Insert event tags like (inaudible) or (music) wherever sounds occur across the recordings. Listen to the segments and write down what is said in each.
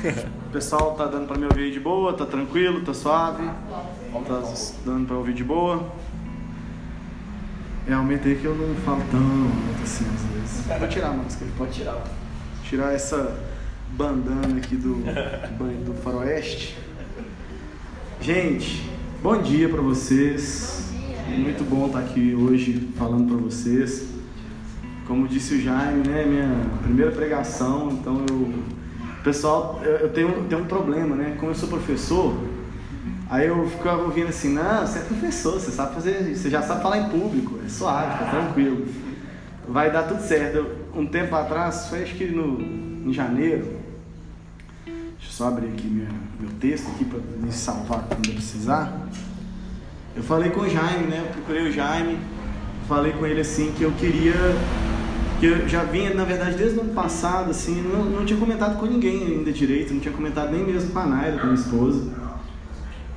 O (laughs) pessoal tá dando pra me ouvir de boa, tá tranquilo, tá suave? Tá dando pra ouvir de boa? Realmente é que eu não falo tão alto assim às vezes. Vou tirar a máscara, pode tirar. Tirar essa bandana aqui do, (laughs) do faroeste. Gente, bom dia pra vocês. Muito bom estar aqui hoje falando pra vocês. Como disse o Jaime, né? Minha primeira pregação, então eu pessoal, eu, eu tenho, tenho um problema, né? Como eu sou professor, aí eu ficava ouvindo assim, não, você é professor, você sabe fazer, você já sabe falar em público, é suave, tá tranquilo. Vai dar tudo certo. Um tempo atrás, foi acho que no, em janeiro, deixa eu só abrir aqui minha, meu texto aqui para me salvar quando eu precisar. Eu falei com o Jaime, né? Eu procurei o Jaime, falei com ele assim que eu queria que eu já vinha, na verdade, desde o ano passado, assim, não, não tinha comentado com ninguém ainda direito, não tinha comentado nem mesmo com a Naira, com a minha esposa,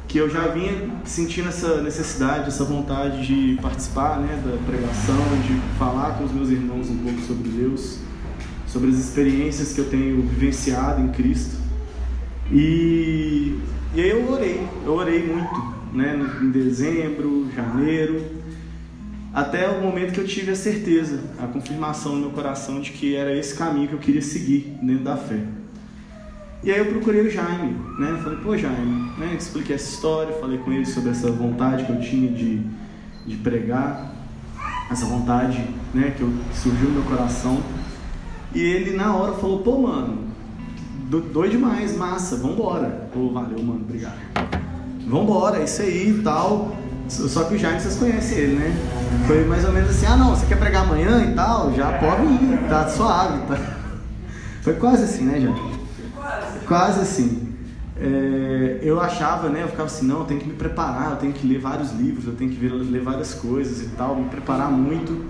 que eu já vinha sentindo essa necessidade, essa vontade de participar, né, da pregação, de falar com os meus irmãos um pouco sobre Deus, sobre as experiências que eu tenho vivenciado em Cristo. E, e aí eu orei, eu orei muito, né, em dezembro, janeiro, até o momento que eu tive a certeza, a confirmação no meu coração de que era esse caminho que eu queria seguir dentro da fé. E aí eu procurei o Jaime, né? Falei, pô Jaime, né? Expliquei essa história, falei com ele sobre essa vontade que eu tinha de, de pregar, essa vontade, né? Que, eu, que surgiu no meu coração. E ele na hora falou, pô mano, doido demais, massa, vambora. Pô, valeu mano, obrigado. Vambora, é isso aí e tal. Só que o Jaime vocês conhecem ele, né? Foi mais ou menos assim, ah não, você quer pregar amanhã e tal? Já pode ir, tá suave. Tá? (laughs) Foi quase assim, né, Jaime? Quase assim. É, eu achava, né? Eu ficava assim, não, eu tenho que me preparar, eu tenho que ler vários livros, eu tenho que ler várias coisas e tal, me preparar muito.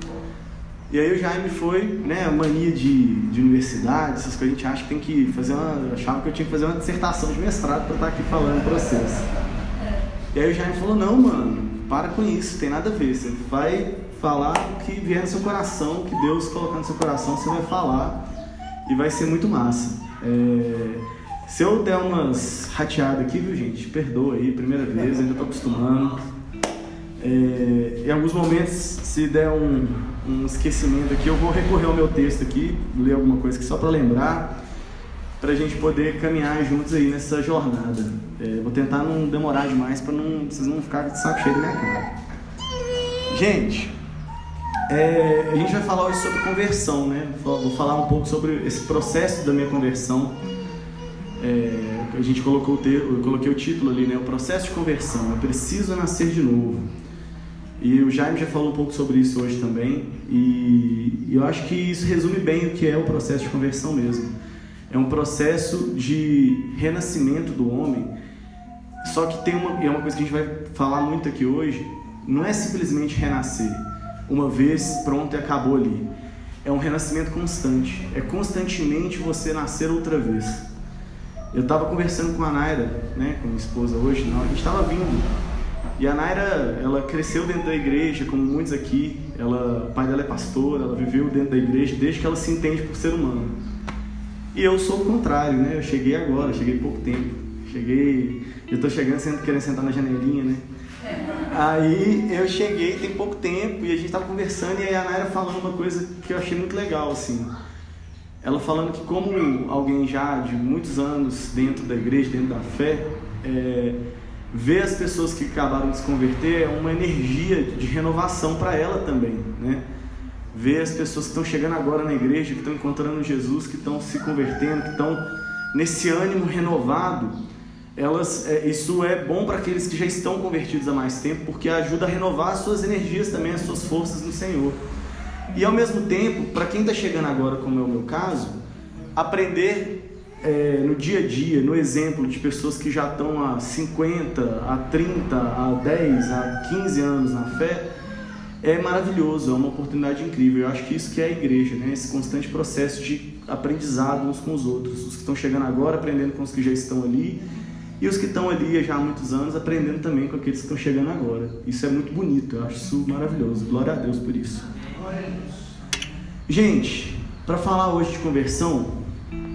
E aí o Jaime foi, né, mania de, de universidade, essas coisas, a gente acha que tem que fazer uma. Eu achava que eu tinha que fazer uma dissertação de mestrado para estar aqui falando para vocês. E aí o Jaime falou, não, mano, para com isso, tem nada a ver. Você vai falar o que vier no seu coração, o que Deus colocar no seu coração, você vai falar e vai ser muito massa. É... Se eu der umas rateadas aqui, viu gente? Perdoa aí, primeira vez, ainda tô acostumando. É... Em alguns momentos, se der um, um esquecimento aqui, eu vou recorrer ao meu texto aqui, ler alguma coisa aqui só para lembrar para a gente poder caminhar juntos aí nessa jornada. É, vou tentar não demorar demais para não, vocês não ficarem de saco cheio da minha cara. Gente, é, a gente vai falar hoje sobre conversão, né? Vou falar um pouco sobre esse processo da minha conversão. É, a gente colocou o eu coloquei o título ali, né? O processo de conversão. Eu preciso nascer de novo. E o Jaime já falou um pouco sobre isso hoje também. E, e eu acho que isso resume bem o que é o processo de conversão mesmo é um processo de renascimento do homem. Só que tem uma, é uma coisa que a gente vai falar muito aqui hoje, não é simplesmente renascer, uma vez pronto e acabou ali. É um renascimento constante, é constantemente você nascer outra vez. Eu estava conversando com a Naira, né, com minha esposa hoje, não, a gente estava vindo. E a Naira, ela cresceu dentro da igreja, como muitos aqui. Ela, o pai dela é pastor, ela viveu dentro da igreja desde que ela se entende por ser humano. E eu sou o contrário, né? Eu cheguei agora, cheguei pouco tempo. Cheguei, eu tô chegando sendo, querendo sentar na janelinha, né? Aí eu cheguei tem pouco tempo e a gente tava conversando e a Naira falando uma coisa que eu achei muito legal, assim. Ela falando que como alguém já de muitos anos dentro da igreja, dentro da fé, é, ver as pessoas que acabaram de se converter é uma energia de renovação para ela também, né? Ver as pessoas que estão chegando agora na igreja, que estão encontrando Jesus, que estão se convertendo, que estão nesse ânimo renovado, elas, é, isso é bom para aqueles que já estão convertidos há mais tempo, porque ajuda a renovar as suas energias também, as suas forças no Senhor. E ao mesmo tempo, para quem está chegando agora, como é o meu caso, aprender é, no dia a dia, no exemplo de pessoas que já estão há 50, há 30, há 10, há 15 anos na fé, é maravilhoso, é uma oportunidade incrível. Eu acho que isso que é a igreja, né? Esse constante processo de aprendizado uns com os outros. Os que estão chegando agora aprendendo com os que já estão ali e os que estão ali já há muitos anos aprendendo também com aqueles que estão chegando agora. Isso é muito bonito, eu acho isso maravilhoso. Glória a Deus por isso. Gente, para falar hoje de conversão,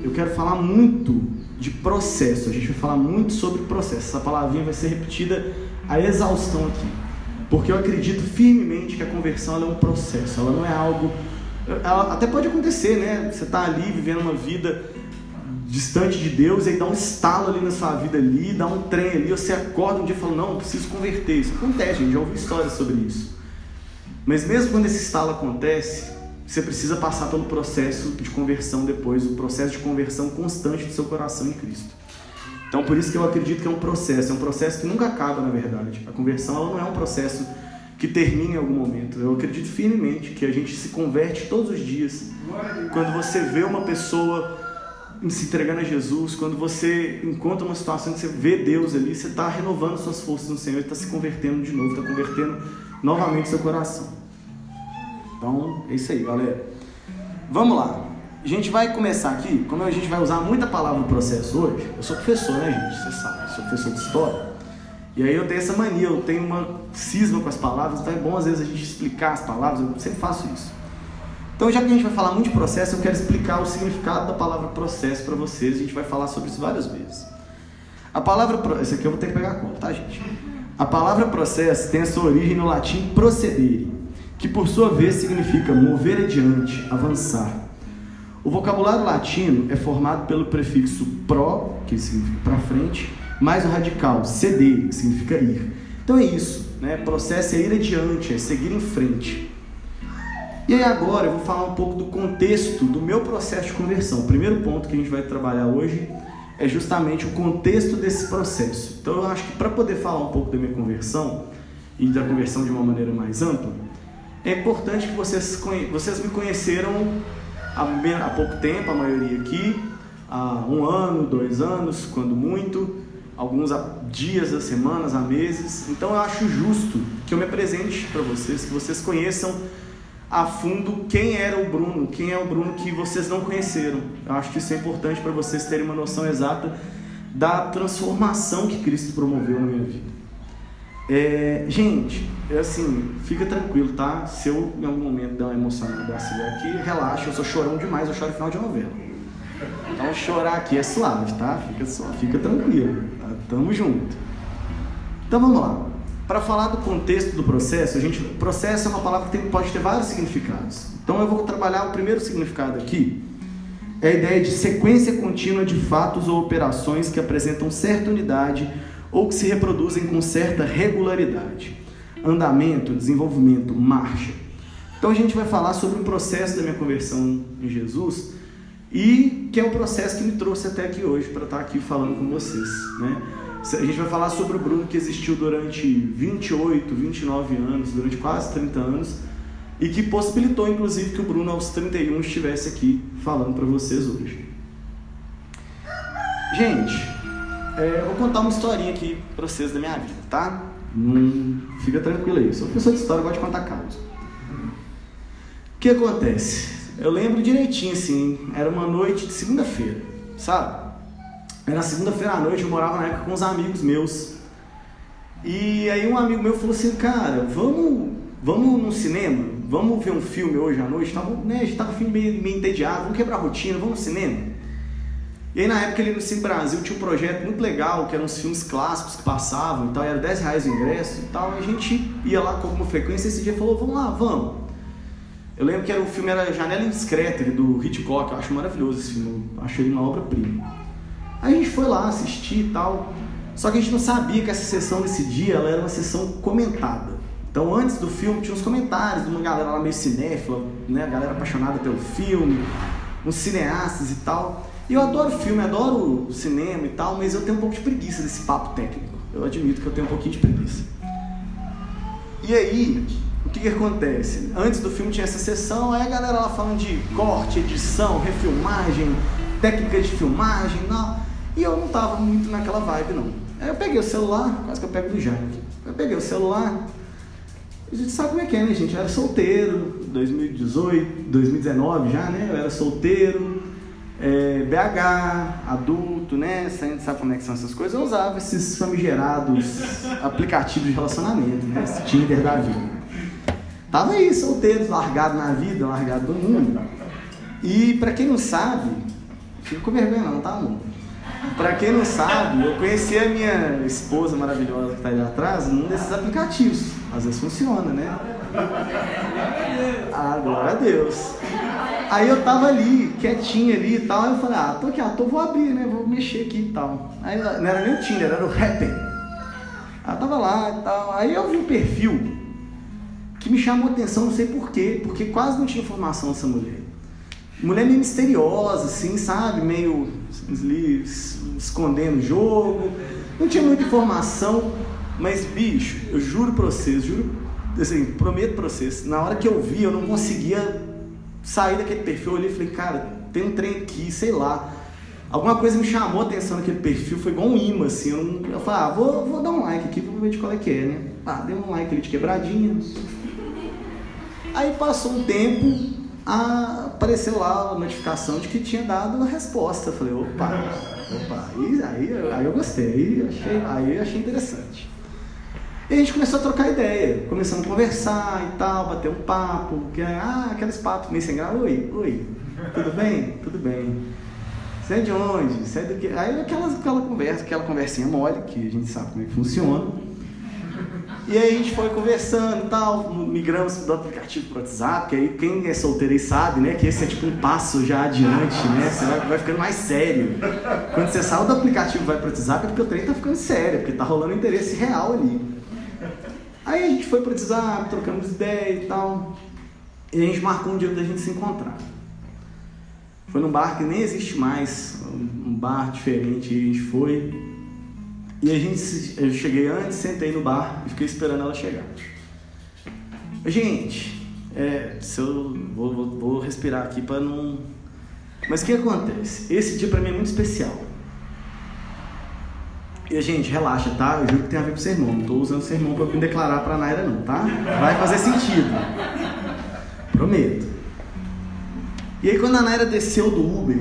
eu quero falar muito de processo. A gente vai falar muito sobre processo. Essa palavrinha vai ser repetida a exaustão aqui. Porque eu acredito firmemente que a conversão é um processo, ela não é algo. Ela até pode acontecer, né? Você está ali vivendo uma vida distante de Deus, e aí dá um estalo ali na sua vida ali, dá um trem ali, você acorda um dia e fala, não, preciso converter. Isso acontece, gente, já ouvi histórias sobre isso. Mas mesmo quando esse estalo acontece, você precisa passar pelo processo de conversão depois, o processo de conversão constante do seu coração em Cristo. Então, por isso que eu acredito que é um processo, é um processo que nunca acaba, na verdade. A conversão ela não é um processo que termina em algum momento. Eu acredito firmemente que a gente se converte todos os dias. Quando você vê uma pessoa se entregando a Jesus, quando você encontra uma situação que você vê Deus ali, você está renovando suas forças no Senhor, está se convertendo de novo, está convertendo novamente seu coração. Então, é isso aí, galera. Vamos lá. A gente vai começar aqui, como a gente vai usar muita palavra no processo hoje, eu sou professor, né, gente? Você sabe, sou professor de história. E aí eu tenho essa mania, eu tenho uma cisma com as palavras, então é bom às vezes a gente explicar as palavras, eu sempre faço isso. Então, já que a gente vai falar muito de processo, eu quero explicar o significado da palavra processo para vocês. A gente vai falar sobre isso várias vezes. A palavra. Esse aqui eu vou ter que pegar a conta, tá, gente? A palavra processo tem a sua origem no latim procedere, que por sua vez significa mover adiante, avançar. O vocabulário latino é formado pelo prefixo pro, que significa para frente, mais o radical ceder, que significa ir. Então é isso, né? Processo é ir adiante, é seguir em frente. E aí agora eu vou falar um pouco do contexto do meu processo de conversão. O primeiro ponto que a gente vai trabalhar hoje é justamente o contexto desse processo. Então eu acho que para poder falar um pouco da minha conversão e da conversão de uma maneira mais ampla, é importante que vocês, vocês me conheceram há, pouco tempo, a maioria aqui, há um ano, dois anos, quando muito, alguns há dias, há semanas, há meses. Então eu acho justo que eu me apresente para vocês, que vocês conheçam a fundo quem era o Bruno, quem é o Bruno que vocês não conheceram. Eu acho que isso é importante para vocês terem uma noção exata da transformação que Cristo promoveu na minha vida. É, gente, é assim, fica tranquilo, tá? Se eu em algum momento der uma emocionada aqui, relaxa, eu sou chorão demais, eu choro final de novela. Então chorar aqui é suave, tá? Fica, fica tranquilo, tá? Tamo junto. Então vamos lá. Para falar do contexto do processo, a gente, processo é uma palavra que tem, pode ter vários significados. Então eu vou trabalhar o primeiro significado aqui. É a ideia de sequência contínua de fatos ou operações que apresentam certa unidade ou que se reproduzem com certa regularidade. Andamento, desenvolvimento, marcha. Então a gente vai falar sobre o processo da minha conversão em Jesus e que é o processo que me trouxe até aqui hoje para estar aqui falando com vocês, né? A gente vai falar sobre o Bruno que existiu durante 28, 29 anos, durante quase 30 anos, e que possibilitou, inclusive, que o Bruno, aos 31, estivesse aqui falando para vocês hoje. Gente, é, vou contar uma historinha aqui para vocês da minha vida, tá? Não fica tranquilo aí. Sou professor de história, gosto de contar casos. O que acontece? Eu lembro direitinho, assim, era uma noite de segunda-feira, sabe? Era segunda-feira à noite, eu morava na época com uns amigos meus. E aí um amigo meu falou assim, cara, vamos, vamos no cinema? Vamos ver um filme hoje à noite? Tava, né, a gente tava meio, meio entediado, vamos quebrar a rotina, vamos no cinema? E aí na época ele no Cine Brasil tinha um projeto muito legal, que eram uns filmes clássicos que passavam e tal, e era 10 reais o ingresso e tal, e a gente ia lá com alguma frequência, esse dia falou, vamos lá, vamos. Eu lembro que era, o filme era Janela Indiscreta, do Hitchcock, eu acho maravilhoso esse filme, eu acho ele uma obra-prima. Aí a gente foi lá assistir e tal. Só que a gente não sabia que essa sessão desse dia ela era uma sessão comentada. Então antes do filme tinha uns comentários de uma galera lá meio cinéfila, né? A galera apaixonada pelo filme, uns cineastas e tal. E eu adoro filme, adoro cinema e tal, mas eu tenho um pouco de preguiça desse papo técnico. Eu admito que eu tenho um pouquinho de preguiça. E aí, o que, que acontece? Antes do filme tinha essa sessão, aí a galera lá falando de corte, edição, refilmagem, técnica de filmagem, não. E eu não tava muito naquela vibe, não. Aí eu peguei o celular, quase que eu pego do aqui. Eu peguei o celular, a gente sabe como é que é, né, gente? Eu era solteiro, 2018, 2019 já, né? Eu era solteiro, é, BH, adulto, né? Gente sabe como é que são essas coisas. Eu usava esses famigerados (laughs) aplicativos de relacionamento, né? Esse Tinder da vida. Tava aí, solteiro, largado na vida, largado do mundo. E para quem não sabe, fico com vergonha não, tá, amor? Pra quem não sabe, eu conheci a minha esposa maravilhosa que tá ali atrás num desses aplicativos. Às vezes funciona, né? Ah, glória a Deus. Aí eu tava ali, quietinho ali e tal. Aí eu falei, ah, tô aqui, ah, tô, vou abrir, né? Vou mexer aqui e tal. Aí não era nem o Tinder, era o Happn. Ela tava lá e tal. Aí eu vi um perfil que me chamou atenção, não sei porquê, porque quase não tinha informação dessa mulher. Mulher meio misteriosa, assim, sabe? Meio escondendo o jogo. Não tinha muita informação, mas bicho, eu juro pra vocês, juro, assim, prometo pra vocês, na hora que eu vi, eu não conseguia sair daquele perfil ali e falei, cara, tem um trem aqui, sei lá. Alguma coisa me chamou a atenção naquele perfil, foi igual um imã, assim. Eu, não, eu falei, ah, vou, vou dar um like aqui pra ver de qual é que é, né? Ah, dei um like ali de quebradinha. Aí passou um tempo, apareceu lá a notificação de que tinha dado a resposta. Eu falei, opa, opa, aí, aí, aí eu gostei, aí achei, aí achei interessante. E a gente começou a trocar ideia, começamos a conversar e tal, bater um papo, que, ah, aqueles papos meio sem graça, oi, oi, tudo bem? Tudo bem. Você é de onde? Você é do que? Aí aquela, aquela conversa, aquela conversinha mole, que a gente sabe como é que funciona. E aí a gente foi conversando e tal, migramos do aplicativo para o WhatsApp, que aí quem é solteiro aí sabe, né, que esse é tipo um passo já adiante, né, você vai, vai ficando mais sério. Quando você sai do aplicativo e vai para o WhatsApp é porque o trem tá ficando sério, porque tá rolando interesse real ali. Aí a gente foi para o WhatsApp, trocamos ideia e tal, e a gente marcou um dia da gente se encontrar. Foi num bar que nem existe mais, um bar diferente, e a gente foi, e a gente, eu cheguei antes, sentei no bar e fiquei esperando ela chegar. Gente, é, se eu vou, vou, vou respirar aqui para não. Mas o que acontece? Esse dia para mim é muito especial. E gente, relaxa, tá? Eu juro que tem a ver com sermão. Não tô usando sermão para me declarar para a Naira, não, tá? Vai fazer sentido. Prometo. E aí, quando a Naira desceu do Uber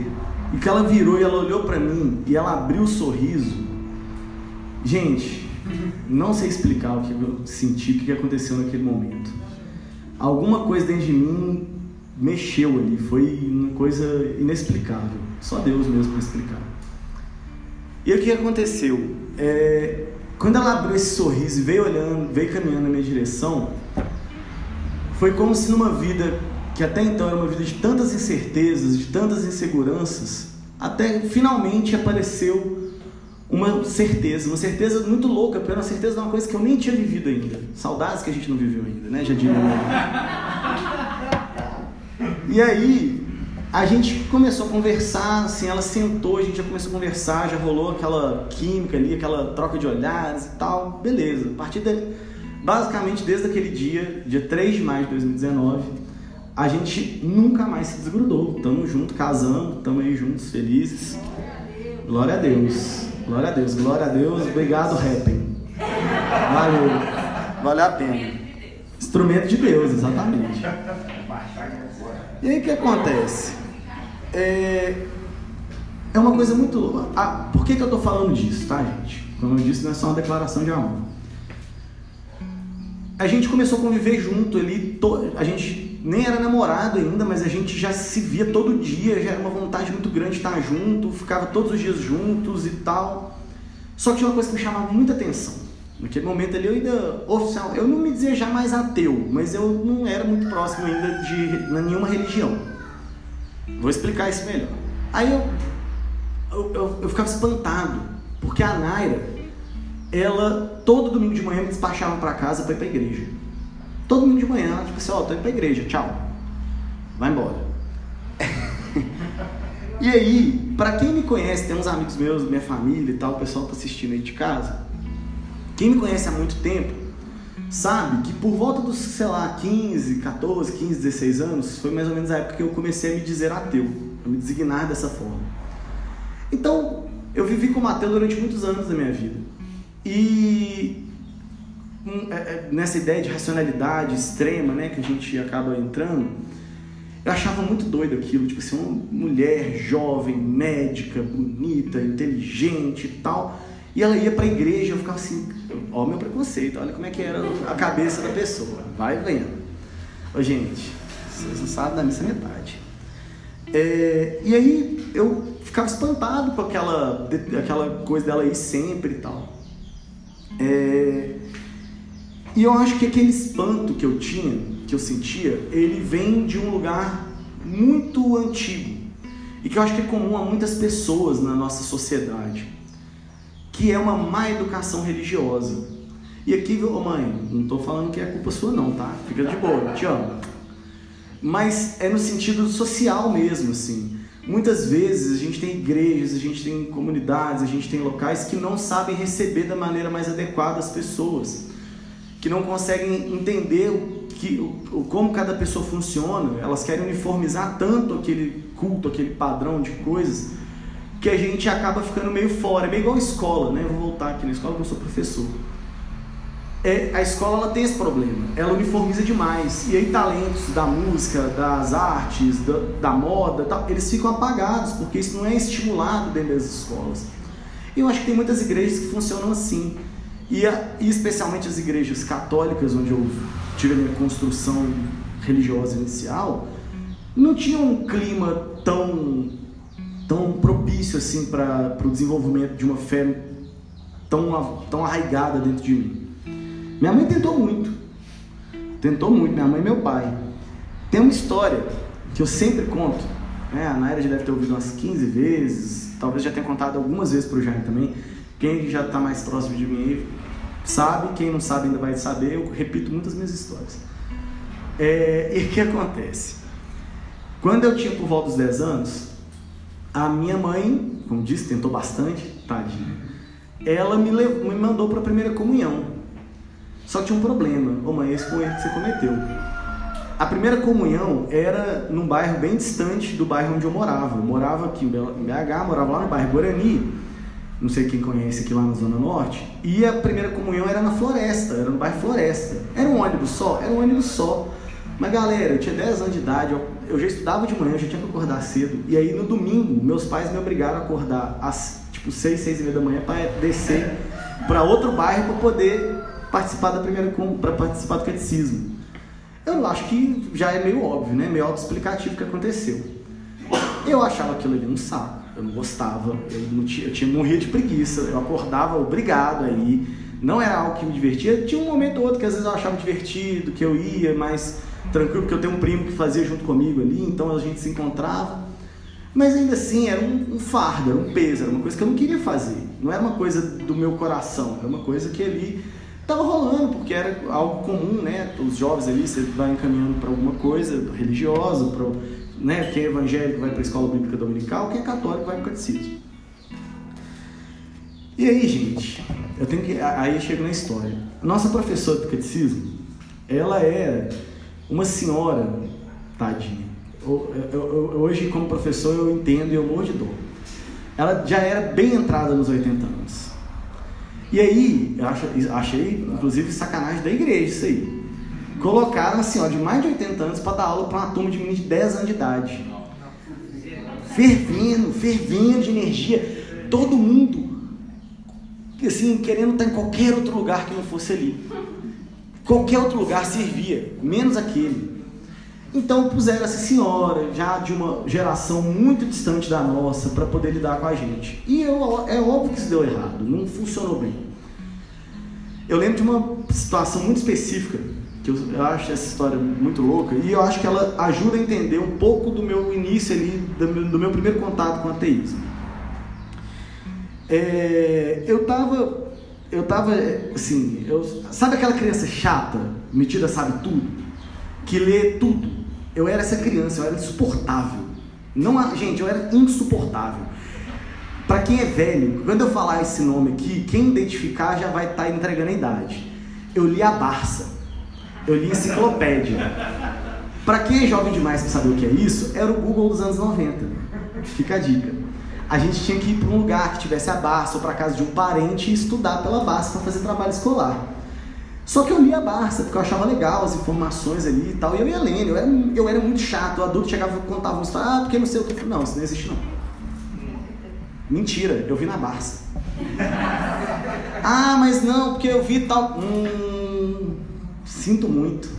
e que ela virou e ela olhou para mim e ela abriu o sorriso, Gente, não sei explicar o que eu senti, o que aconteceu naquele momento. Alguma coisa dentro de mim mexeu ali, foi uma coisa inexplicável. Só Deus mesmo para explicar. E o que aconteceu? É, quando ela abriu esse sorriso e veio olhando, veio caminhando na minha direção, foi como se numa vida que até então era uma vida de tantas incertezas, de tantas inseguranças, até finalmente apareceu uma certeza, uma certeza muito louca, porque era uma certeza de uma coisa que eu nem tinha vivido ainda. Saudades que a gente não viveu ainda, né, Jadina? (laughs) e aí, a gente começou a conversar, assim, ela sentou, a gente já começou a conversar, já rolou aquela química ali, aquela troca de olhares e tal, beleza. A partir daí, basicamente desde aquele dia, dia 3 de maio de 2019, a gente nunca mais se desgrudou. Tamo junto, casamos, tamo aí juntos, felizes. Glória a Deus. Glória a Deus, glória a Deus. Obrigado, Rappen. Valeu. Valeu a pena. Instrumento de Deus, exatamente. E aí o que acontece? É, é uma coisa muito. Ah, por que, que eu estou falando disso, tá, gente? Como eu disse, não é só uma declaração de amor. A gente começou a conviver junto ali, to... a gente nem era namorado ainda, mas a gente já se via todo dia, já era uma vontade muito grande de estar junto, ficava todos os dias juntos e tal. Só que tinha uma coisa que me chamava muita atenção. Naquele momento ali eu ainda, oficial, eu não me dizia já mais ateu, mas eu não era muito próximo ainda de nenhuma religião. Vou explicar isso melhor. Aí eu, eu, eu, eu ficava espantado, porque a Naira, ela todo domingo de manhã me despachava para casa para ir para igreja. Todo domingo de manhã, ela tipo assim, ó, oh, tô indo pra igreja, tchau. Vai embora. (laughs) e aí, para quem me conhece, tem uns amigos meus, minha família e tal, o pessoal tá assistindo aí de casa. Quem me conhece há muito tempo, sabe que por volta dos, sei lá, 15, 14, 15, 16 anos, foi mais ou menos a época que eu comecei a me dizer ateu, a me designar dessa forma. Então, eu vivi como ateu durante muitos anos da minha vida. E é, é, nessa ideia de racionalidade extrema, né, que a gente acaba entrando, eu achava muito doido aquilo, tipo assim, uma mulher jovem, médica, bonita, inteligente e tal, e ela ia para a igreja, eu ficava assim, ó meu preconceito, olha como é que era a cabeça da pessoa, vai vendo. Ô gente, vocês não sabem da missa metade. É, e aí eu ficava espantado com aquela, aquela coisa dela ir sempre e tal. É, e eu acho que aquele espanto que eu tinha, que eu sentia, ele vem de um lugar muito antigo e que eu acho que é comum a muitas pessoas na nossa sociedade, que é uma má educação religiosa. E aqui, oh mãe, não estou falando que é culpa sua não, tá? Fica de boa, te amo. Mas é no sentido social mesmo, assim. Muitas vezes a gente tem igrejas, a gente tem comunidades, a gente tem locais que não sabem receber da maneira mais adequada as pessoas que não conseguem entender o que, o, como cada pessoa funciona, elas querem uniformizar tanto aquele culto, aquele padrão de coisas, que a gente acaba ficando meio fora. É meio igual a escola, né? Eu vou voltar aqui na escola porque eu sou professor. É, a escola ela tem esse problema, ela uniformiza demais. E aí talentos da música, das artes, da, da moda, tal, eles ficam apagados, porque isso não é estimulado dentro das escolas. E eu acho que tem muitas igrejas que funcionam assim. E, a, e especialmente as igrejas católicas, onde eu tive a minha construção religiosa inicial, não tinha um clima tão, tão propício assim para o desenvolvimento de uma fé tão, tão arraigada dentro de mim. Minha mãe tentou muito, tentou muito, minha mãe e meu pai. Tem uma história que eu sempre conto, né? a Naira já deve ter ouvido umas 15 vezes, talvez já tenha contado algumas vezes para o Jaime também. Quem já está mais próximo de mim sabe, quem não sabe ainda vai saber, eu repito muitas minhas histórias. É, e o que acontece? Quando eu tinha por volta dos 10 anos, a minha mãe, como disse, tentou bastante, tadinha, ela me, levou, me mandou para a primeira comunhão. Só que tinha um problema, ô mãe, esse foi o erro que você cometeu. A primeira comunhão era num bairro bem distante do bairro onde eu morava. Eu morava aqui em BH, morava lá no bairro Guarani, não sei quem conhece aqui lá na Zona Norte, e a primeira comunhão era na Floresta, era no bairro Floresta. Era um ônibus só? Era um ônibus só. Mas galera, eu tinha 10 anos de idade, eu, eu já estudava de manhã, eu já tinha que acordar cedo. E aí no domingo, meus pais me obrigaram a acordar às tipo 6, 6 e meia da manhã para descer para outro bairro para poder participar da primeira para participar do catecismo. Eu acho que já é meio óbvio, né? Meio autoexplicativo o que aconteceu. Eu achava aquilo ali um saco eu não gostava, eu, não tinha, eu tinha morria de preguiça, eu acordava obrigado aí, não era algo que me divertia, tinha um momento ou outro que às vezes eu achava divertido, que eu ia mais tranquilo, porque eu tenho um primo que fazia junto comigo ali, então a gente se encontrava, mas ainda assim era um, um fardo, era um peso, era uma coisa que eu não queria fazer, não era uma coisa do meu coração, era uma coisa que ali estava rolando, porque era algo comum, né? Os jovens ali, você vai encaminhando para alguma coisa religiosa, para né? Quem é evangélico vai para a escola bíblica dominical, quem é católico vai para o catecismo. E aí, gente, eu tenho que. Aí chega na história. Nossa professora do catecismo, ela era uma senhora, tadinha. Hoje, como professor, eu entendo e eu morro de dor. Ela já era bem entrada nos 80 anos. E aí, eu achei, inclusive, sacanagem da igreja isso aí colocaram assim, ó, de mais de 80 anos para dar aula para uma turma de meninos de 10 anos de idade. Fervendo, fervendo de energia. Todo mundo, assim, querendo estar em qualquer outro lugar que não fosse ali. Qualquer outro lugar servia, menos aquele. Então puseram essa senhora, já de uma geração muito distante da nossa, para poder lidar com a gente. E eu, é óbvio que isso deu errado, não funcionou bem. Eu lembro de uma situação muito específica que eu, eu, acho essa história muito louca e eu acho que ela ajuda a entender um pouco do meu início ali, do meu, do meu primeiro contato com o ateísmo. É, eu tava, eu tava, assim, eu, sabe aquela criança chata, metida sabe tudo, que lê tudo? Eu era essa criança, eu era insuportável. Não, gente, eu era insuportável. Para quem é velho, quando eu falar esse nome aqui, quem identificar já vai estar tá entregando a idade. Eu li a Barça. Eu li enciclopédia. Para quem é jovem demais para saber o que é isso, era o Google dos anos 90. Fica a dica. A gente tinha que ir para um lugar que tivesse a Barça ou para casa de um parente e estudar pela Barça para fazer trabalho escolar. Só que eu li a Barça, porque eu achava legal as informações ali e tal, e eu ia lendo, eu era, eu era muito chato, o adulto chegava e contava história, ah, porque não sei o que, não, isso não existe não. Mentira, eu vi na Barça. (laughs) ah, mas não, porque eu vi tal. Hum, Sinto muito.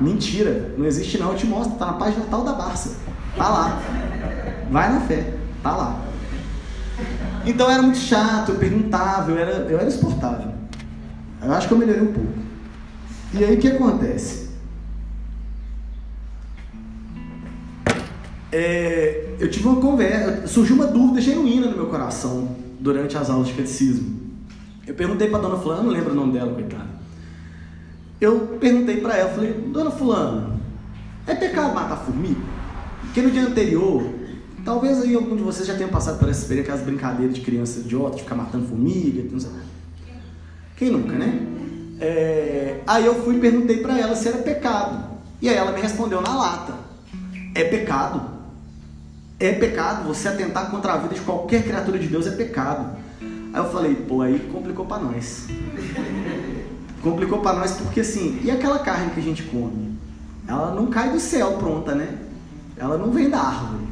Mentira, não existe não, eu te mostro, tá na página tal da Barça. Tá lá. vai na fé, tá lá. Então era muito chato, eu perguntava, eu era, eu era exportável. Eu acho que eu melhorei um pouco. E aí o que acontece? É, eu tive uma conversa, surgiu uma dúvida genuína no meu coração durante as aulas de catecismo. Eu perguntei para dona Fulana, não lembro o nome dela, coitada. Eu perguntei para ela, falei, dona Fulana, é pecado matar formiga? Porque no dia anterior, talvez aí algum de vocês já tenha passado por essa experiência, aquelas brincadeiras de criança idiota, de ficar matando formiga, não sei. Quem nunca, né? É, aí eu fui e perguntei para ela se era pecado. E aí ela me respondeu na lata: é pecado. É pecado. Você atentar contra a vida de qualquer criatura de Deus é pecado. Aí eu falei: pô, aí complicou para nós. (laughs) complicou para nós porque assim, e aquela carne que a gente come? Ela não cai do céu pronta, né? Ela não vem da árvore.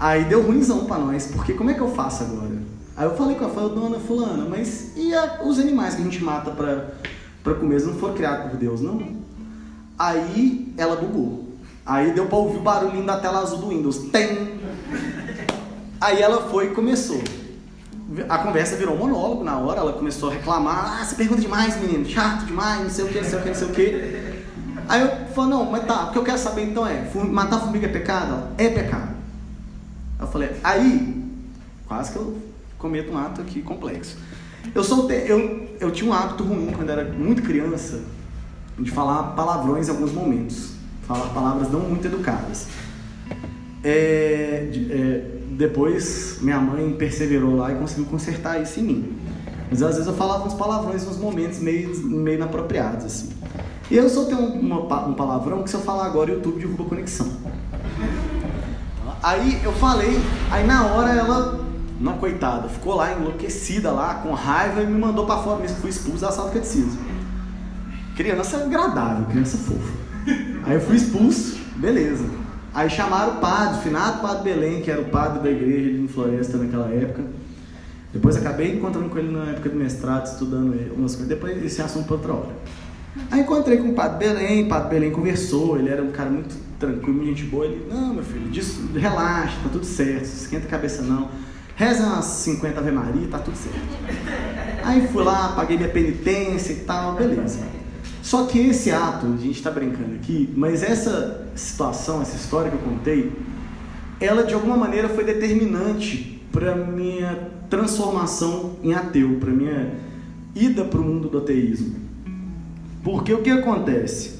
Aí deu ruimzão para nós, porque como é que eu faço agora? Aí eu falei com ela, falei, dona fulana, mas e a, os animais que a gente mata para comer? Eles não foram criados por Deus, não? Aí ela bugou. Aí deu para ouvir o barulhinho da tela azul do Windows. Tem! Aí ela foi e começou. A conversa virou monólogo na hora, ela começou a reclamar, ah, você pergunta demais, menino, chato demais, não sei o que, não sei o que, não sei o que. Aí eu falei, não, mas tá, o que eu quero saber então é, matar formiga é pecado? É pecado. Eu falei, aí, quase que eu cometo um ato aqui complexo. Eu, soltei, eu, eu tinha um hábito ruim quando era muito criança de falar palavrões em alguns momentos. Falar palavras não muito educadas. É, é, depois minha mãe perseverou lá e conseguiu consertar isso em mim. Mas às vezes eu falava uns palavrões nos momentos meio, meio inapropriados, assim. E eu só tenho uma, um palavrão que se eu falar agora o YouTube derruba a conexão. Aí eu falei, aí na hora ela não, coitada, ficou lá enlouquecida lá, com raiva e me mandou para fora mesmo. Fui expulso da sala catecismo. Criança agradável, criança fofa. Aí eu fui expulso, beleza. Aí chamaram o padre, o finado padre Belém, que era o padre da igreja de Floresta naquela época. Depois acabei encontrando com ele na época do mestrado, estudando umas coisas. Depois esse assunto para outra hora. Aí encontrei com o padre Belém, o padre Belém conversou, ele era um cara muito tranquilo, muito gente boa. Ele, não, meu filho, disso, relaxa, tá tudo certo, esquenta a cabeça não. Reza umas 50 Ave Maria, tá tudo certo. Aí fui lá, paguei minha penitência e tal, beleza. Só que esse ato, a gente está brincando aqui, mas essa situação, essa história que eu contei, ela de alguma maneira foi determinante para minha transformação em ateu, para minha ida para o mundo do ateísmo. Porque o que acontece?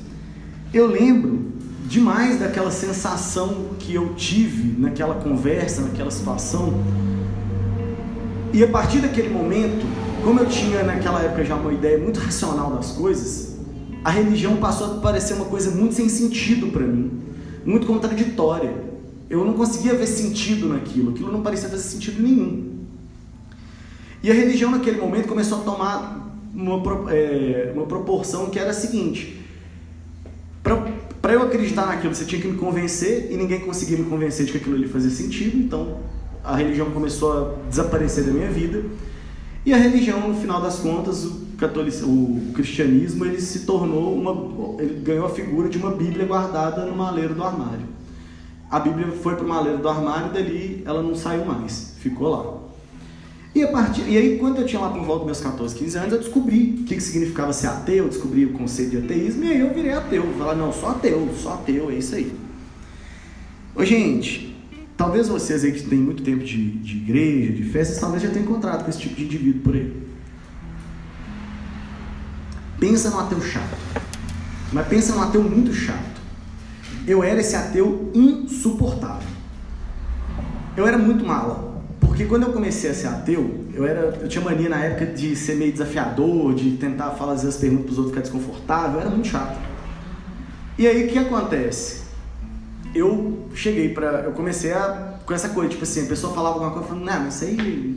Eu lembro demais daquela sensação que eu tive naquela conversa, naquela situação e a partir daquele momento, como eu tinha naquela época já uma ideia muito racional das coisas, a religião passou a parecer uma coisa muito sem sentido para mim, muito contraditória. Eu não conseguia ver sentido naquilo, aquilo não parecia fazer sentido nenhum. E a religião naquele momento começou a tomar uma, é, uma proporção que era a seguinte: para eu acreditar naquilo, você tinha que me convencer e ninguém conseguia me convencer de que aquilo ali fazia sentido, então a religião começou a desaparecer da minha vida. E a religião, no final das contas, o, catolicismo, o cristianismo, ele se tornou uma. ele ganhou a figura de uma Bíblia guardada no maleiro do armário. A Bíblia foi para o maleiro do armário e dali ela não saiu mais, ficou lá. E, a partir, e aí, quando eu tinha lá por volta dos meus 14, 15 anos, eu descobri o que, que significava ser ateu, eu descobri o conceito de ateísmo, e aí eu virei ateu. Falar, não, sou ateu, sou ateu, é isso aí. Ô, gente, Talvez vocês aí que têm muito tempo de, de igreja, de festas, talvez já tenham encontrado com esse tipo de indivíduo por aí. Pensa num ateu chato. Mas pensa num ateu muito chato. Eu era esse ateu insuportável. Eu era muito mala. Porque quando eu comecei a ser ateu, eu, era, eu tinha mania na época de ser meio desafiador, de tentar falar as perguntas para os outros ficar desconfortável. Era muito chato. E aí o que acontece? eu cheguei para eu comecei a com essa coisa, tipo assim, a pessoa falava alguma coisa, falando, não, mas isso aí,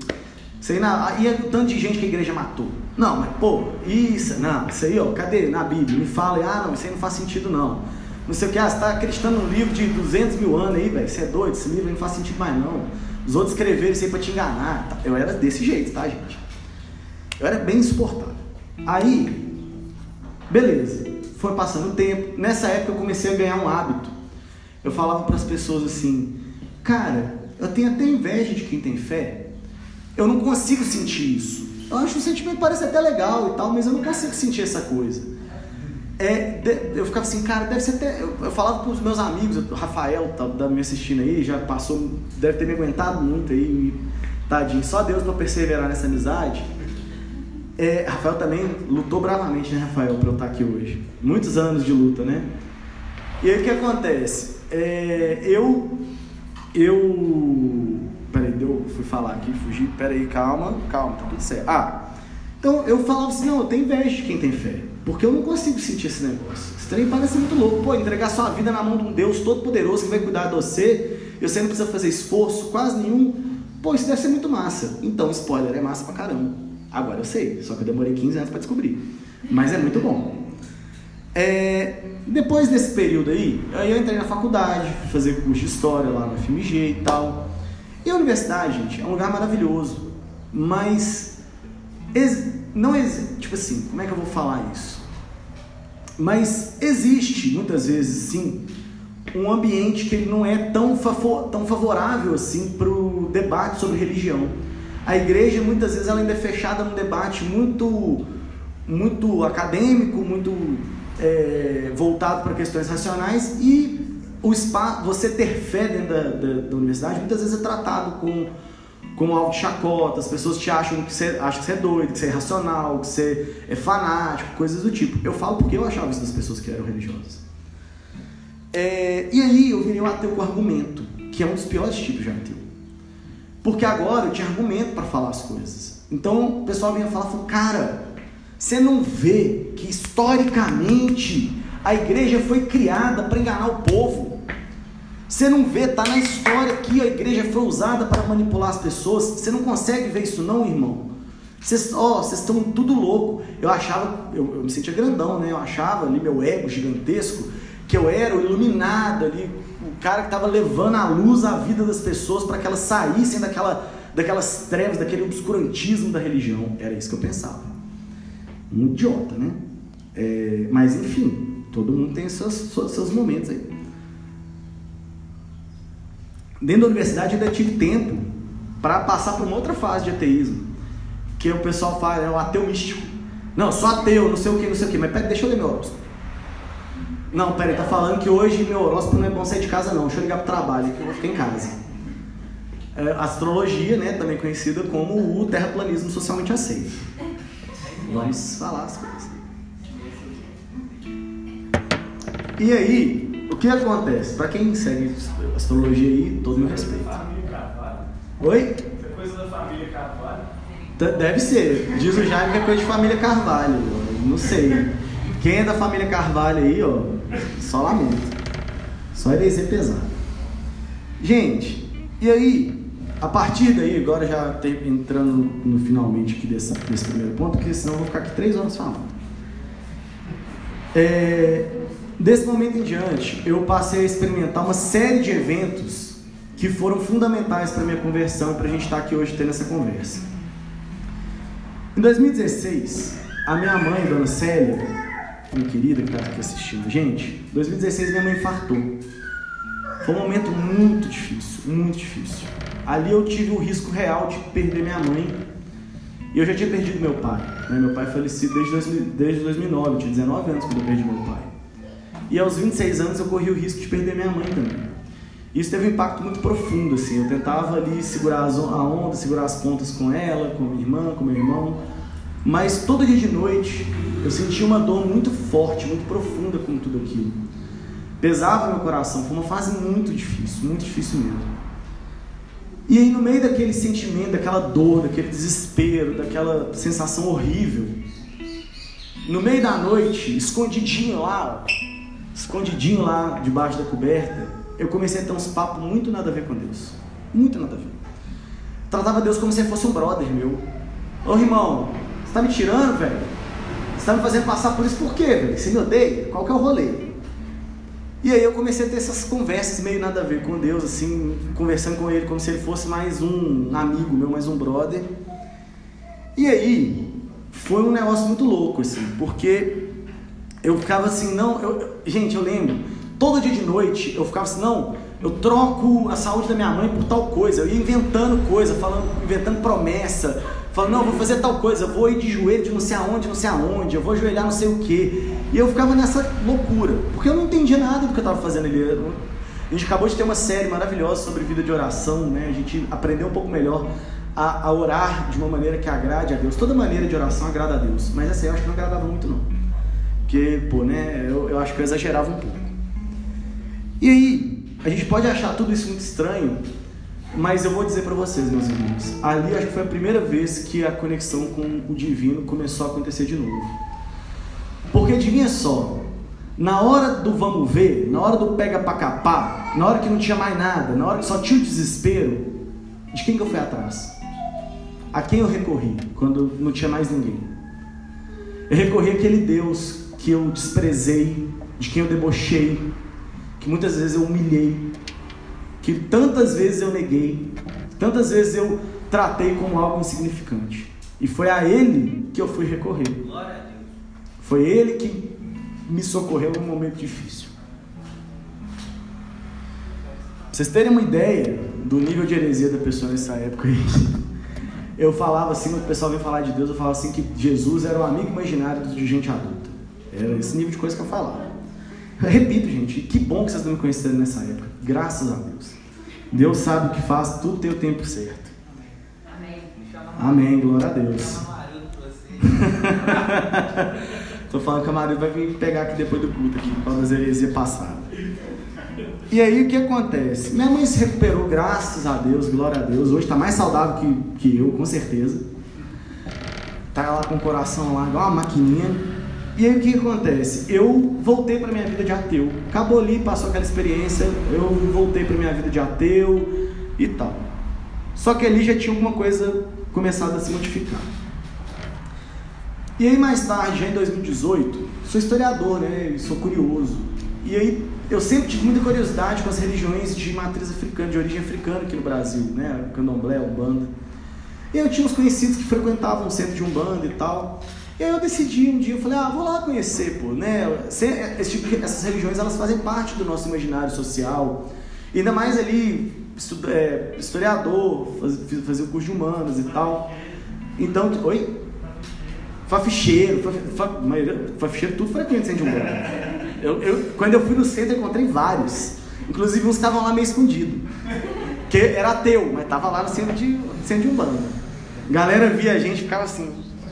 isso aí, não, e é o tanto de gente que a igreja matou. Não, mas pô, isso, não, isso aí, ó, cadê na Bíblia? Me fala, ah, não, isso aí não faz sentido não. Não sei o que, ah, você está acreditando num livro de 200 mil anos aí, velho, você é doido, esse livro não faz sentido mais não. Os outros escreveram isso aí para te enganar. Tá? Eu era desse jeito, tá, gente? Eu era bem insuportável. Aí, beleza, foi passando o tempo. Nessa época eu comecei a ganhar um hábito eu falava para as pessoas assim: Cara, eu tenho até inveja de quem tem fé. Eu não consigo sentir isso. Eu acho que o sentimento parece até legal e tal, mas eu não consigo sentir essa coisa. É, eu ficava assim, cara, deve ser até. Eu, eu falava para os meus amigos, o Rafael tá, tá me assistindo aí, já passou, deve ter me aguentado muito aí, tadinho, só Deus para perseverar nessa amizade. É, Rafael também lutou bravamente, né, Rafael, para eu estar aqui hoje. Muitos anos de luta, né? E aí o que acontece? É, eu. Eu. Peraí, deu, fui falar aqui, fugi. Peraí, calma, calma, tá tudo certo. Ah, então eu falava assim: não, eu tenho inveja de quem tem fé. Porque eu não consigo sentir esse negócio. Esse trem parece muito louco. Pô, entregar sua vida na mão de um Deus todo-poderoso que vai cuidar de você e você não precisa fazer esforço quase nenhum. Pô, isso deve ser muito massa. Então, spoiler, é massa pra caramba. Agora eu sei, só que eu demorei 15 anos para descobrir. Mas é muito bom. É, depois desse período aí, aí eu entrei na faculdade, fui fazer curso de história lá no FMG e tal. E a universidade, gente, é um lugar maravilhoso, mas não tipo assim, como é que eu vou falar isso? Mas existe muitas vezes sim um ambiente que ele não é tão, favor, tão favorável assim para o debate sobre religião. A igreja muitas vezes ela ainda é fechada num debate muito, muito acadêmico, muito é, voltado para questões racionais e o spa, você ter fé dentro da, da, da, universidade muitas vezes é tratado com, com algo de chacota, as pessoas te acham que você, acham que você é doido, que você é irracional, que você é fanático, coisas do tipo. Eu falo porque eu achava isso das pessoas que eram religiosas. É, e aí eu virei um ateu com argumento, que é um dos piores tipos de ateu. Porque agora eu tinha argumento para falar as coisas. Então o pessoal vinha falar, falou, cara, você não vê que historicamente a igreja foi criada para enganar o povo? Você não vê, tá na história que a igreja foi usada para manipular as pessoas. Você não consegue ver isso não, irmão? Vocês oh, estão tudo louco. Eu achava, eu, eu me sentia grandão, né? Eu achava ali meu ego gigantesco, que eu era o iluminado ali, o cara que estava levando a luz à vida das pessoas para que elas saíssem daquela, daquelas trevas, daquele obscurantismo da religião. Era isso que eu pensava um idiota, né? É, mas enfim, todo mundo tem seus, seus momentos aí. Dentro da universidade ainda tive tempo para passar por uma outra fase de ateísmo, que o pessoal fala, é o ateu místico. Não, sou ateu, não sei o que, não sei o que, mas pera, deixa eu ler meu horóscopo. Não, pera, ele tá falando que hoje meu horóscopo não é bom sair de casa não, deixa eu ligar pro trabalho que eu vou ficar em casa. É, astrologia, né, também conhecida como o terraplanismo socialmente aceito. Vamos falar as coisas. E aí, o que acontece? Para quem segue astrologia aí, todo meu respeito. Oi? É coisa da família Carvalho? Deve ser. Diz o Jaime que é coisa de família Carvalho. Não sei. Quem é da família Carvalho aí, ó, só lamento. Só heresia pesado. Gente, e aí, a partir daí, agora já entrando no, finalmente aqui desse, desse primeiro ponto, porque senão eu vou ficar aqui três horas falando. É, desse momento em diante, eu passei a experimentar uma série de eventos que foram fundamentais para minha conversão, para a gente estar aqui hoje tendo essa conversa. Em 2016, a minha mãe, Dona Célia, minha querida que está aqui assistindo gente, em 2016 minha mãe infartou. Foi um momento muito difícil, muito difícil. Ali eu tive o risco real de perder minha mãe. E eu já tinha perdido meu pai. Né? Meu pai falecido desde, desde 2009, eu tinha 19 anos quando eu perdi meu pai. E aos 26 anos eu corri o risco de perder minha mãe também. Isso teve um impacto muito profundo, assim. Eu tentava ali segurar a onda, segurar as pontas com ela, com minha irmã, com meu irmão. Mas todo dia de noite eu sentia uma dor muito forte, muito profunda com tudo aquilo. Pesava meu coração, foi uma fase muito difícil, muito difícil mesmo. E aí, no meio daquele sentimento, daquela dor, daquele desespero, daquela sensação horrível, no meio da noite, escondidinho lá, escondidinho lá debaixo da coberta, eu comecei a ter uns papos muito nada a ver com Deus. Muito nada a ver. Tratava Deus como se fosse um brother meu. Ô irmão, você tá me tirando, velho? Você tá me fazendo passar por isso por quê, velho? Você me odeia? Qual que é o rolê? E aí eu comecei a ter essas conversas meio nada a ver com Deus, assim, conversando com ele como se ele fosse mais um amigo meu, mais um brother. E aí foi um negócio muito louco, assim, porque eu ficava assim, não, eu, gente, eu lembro todo dia de noite eu ficava assim, não, eu troco a saúde da minha mãe por tal coisa. Eu ia inventando coisa, falando, inventando promessa, falando, não, vou fazer tal coisa, vou ir de joelho de não sei aonde, não sei aonde, eu vou ajoelhar não sei o que. E eu ficava nessa loucura, porque eu não entendia nada do que eu estava fazendo ali. A gente acabou de ter uma série maravilhosa sobre vida de oração, né? A gente aprendeu um pouco melhor a, a, orar de uma maneira que agrade a Deus. Toda maneira de oração agrada a Deus, mas essa eu acho que não agradava muito não. Porque, pô, né, eu, eu acho que eu exagerava um pouco. E aí, a gente pode achar tudo isso muito estranho, mas eu vou dizer para vocês, meus irmãos, ali acho que foi a primeira vez que a conexão com o divino começou a acontecer de novo. Porque adivinha só, na hora do vamos ver, na hora do pega pra capar, na hora que não tinha mais nada, na hora que só tinha o desespero, de quem que eu fui atrás? A quem eu recorri quando não tinha mais ninguém? Eu recorri àquele Deus que eu desprezei, de quem eu debochei, que muitas vezes eu humilhei, que tantas vezes eu neguei, tantas vezes eu tratei como algo insignificante. E foi a Ele que eu fui recorrer. Foi Ele que me socorreu num momento difícil. Pra vocês terem uma ideia do nível de heresia da pessoa nessa época aí, (laughs) eu falava assim, quando o pessoal vinha falar de Deus, eu falava assim que Jesus era o amigo imaginário de gente adulta. Era esse nível de coisa que eu falava. Eu repito, gente, que bom que vocês estão me conhecendo nessa época. Graças a Deus. Deus sabe o que faz, tudo tem o tempo certo. Amém. Amém, glória a Deus. (laughs) Tô falando que a Maria vai vir pegar aqui depois do culto aqui, por causa das heresias passadas. E aí o que acontece? Minha mãe se recuperou, graças a Deus, glória a Deus. Hoje está mais saudável que, que eu, com certeza. Tá lá com o coração lá, igual uma maquininha. E aí o que acontece? Eu voltei para minha vida de ateu. Acabou ali, passou aquela experiência, eu voltei para minha vida de ateu e tal. Só que ali já tinha alguma coisa começado a se modificar. E aí mais tarde, já em 2018, sou historiador, né? Sou curioso. E aí eu sempre tive muita curiosidade com as religiões de matriz africana, de origem africana aqui no Brasil, né? Candomblé, Umbanda. E eu tinha uns conhecidos que frequentavam o centro de Umbanda e tal. E aí eu decidi um dia, eu falei, ah, vou lá conhecer, pô, né? Esse tipo essas religiões, elas fazem parte do nosso imaginário social. E ainda mais ali, é, historiador, faz o curso de humanas e tal. Então, oi? Faficheiro, faficheiro, tudo frequente centro de Umbanda. Eu, eu, quando eu fui no centro, encontrei vários. Inclusive, uns estavam lá meio escondidos. Que era ateu, mas estava lá no centro de, centro de Umbanda. Galera via a gente ficava assim,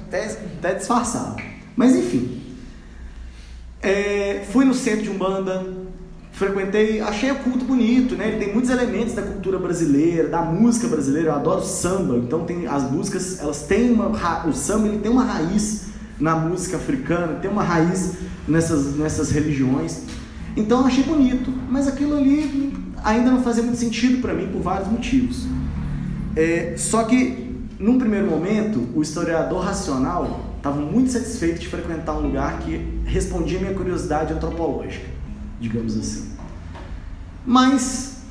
até, até disfarçado. Mas enfim. É, fui no centro de Umbanda, frequentei, achei o culto bonito, né? Ele tem muitos elementos da cultura brasileira, da música brasileira. Eu adoro samba, então tem as músicas, elas têm uma o samba ele tem uma raiz na música africana, tem uma raiz nessas nessas religiões. Então achei bonito, mas aquilo ali ainda não fazia muito sentido para mim por vários motivos. É, só que num primeiro momento, o historiador racional estava muito satisfeito de frequentar um lugar que respondia minha curiosidade antropológica, digamos assim. Mas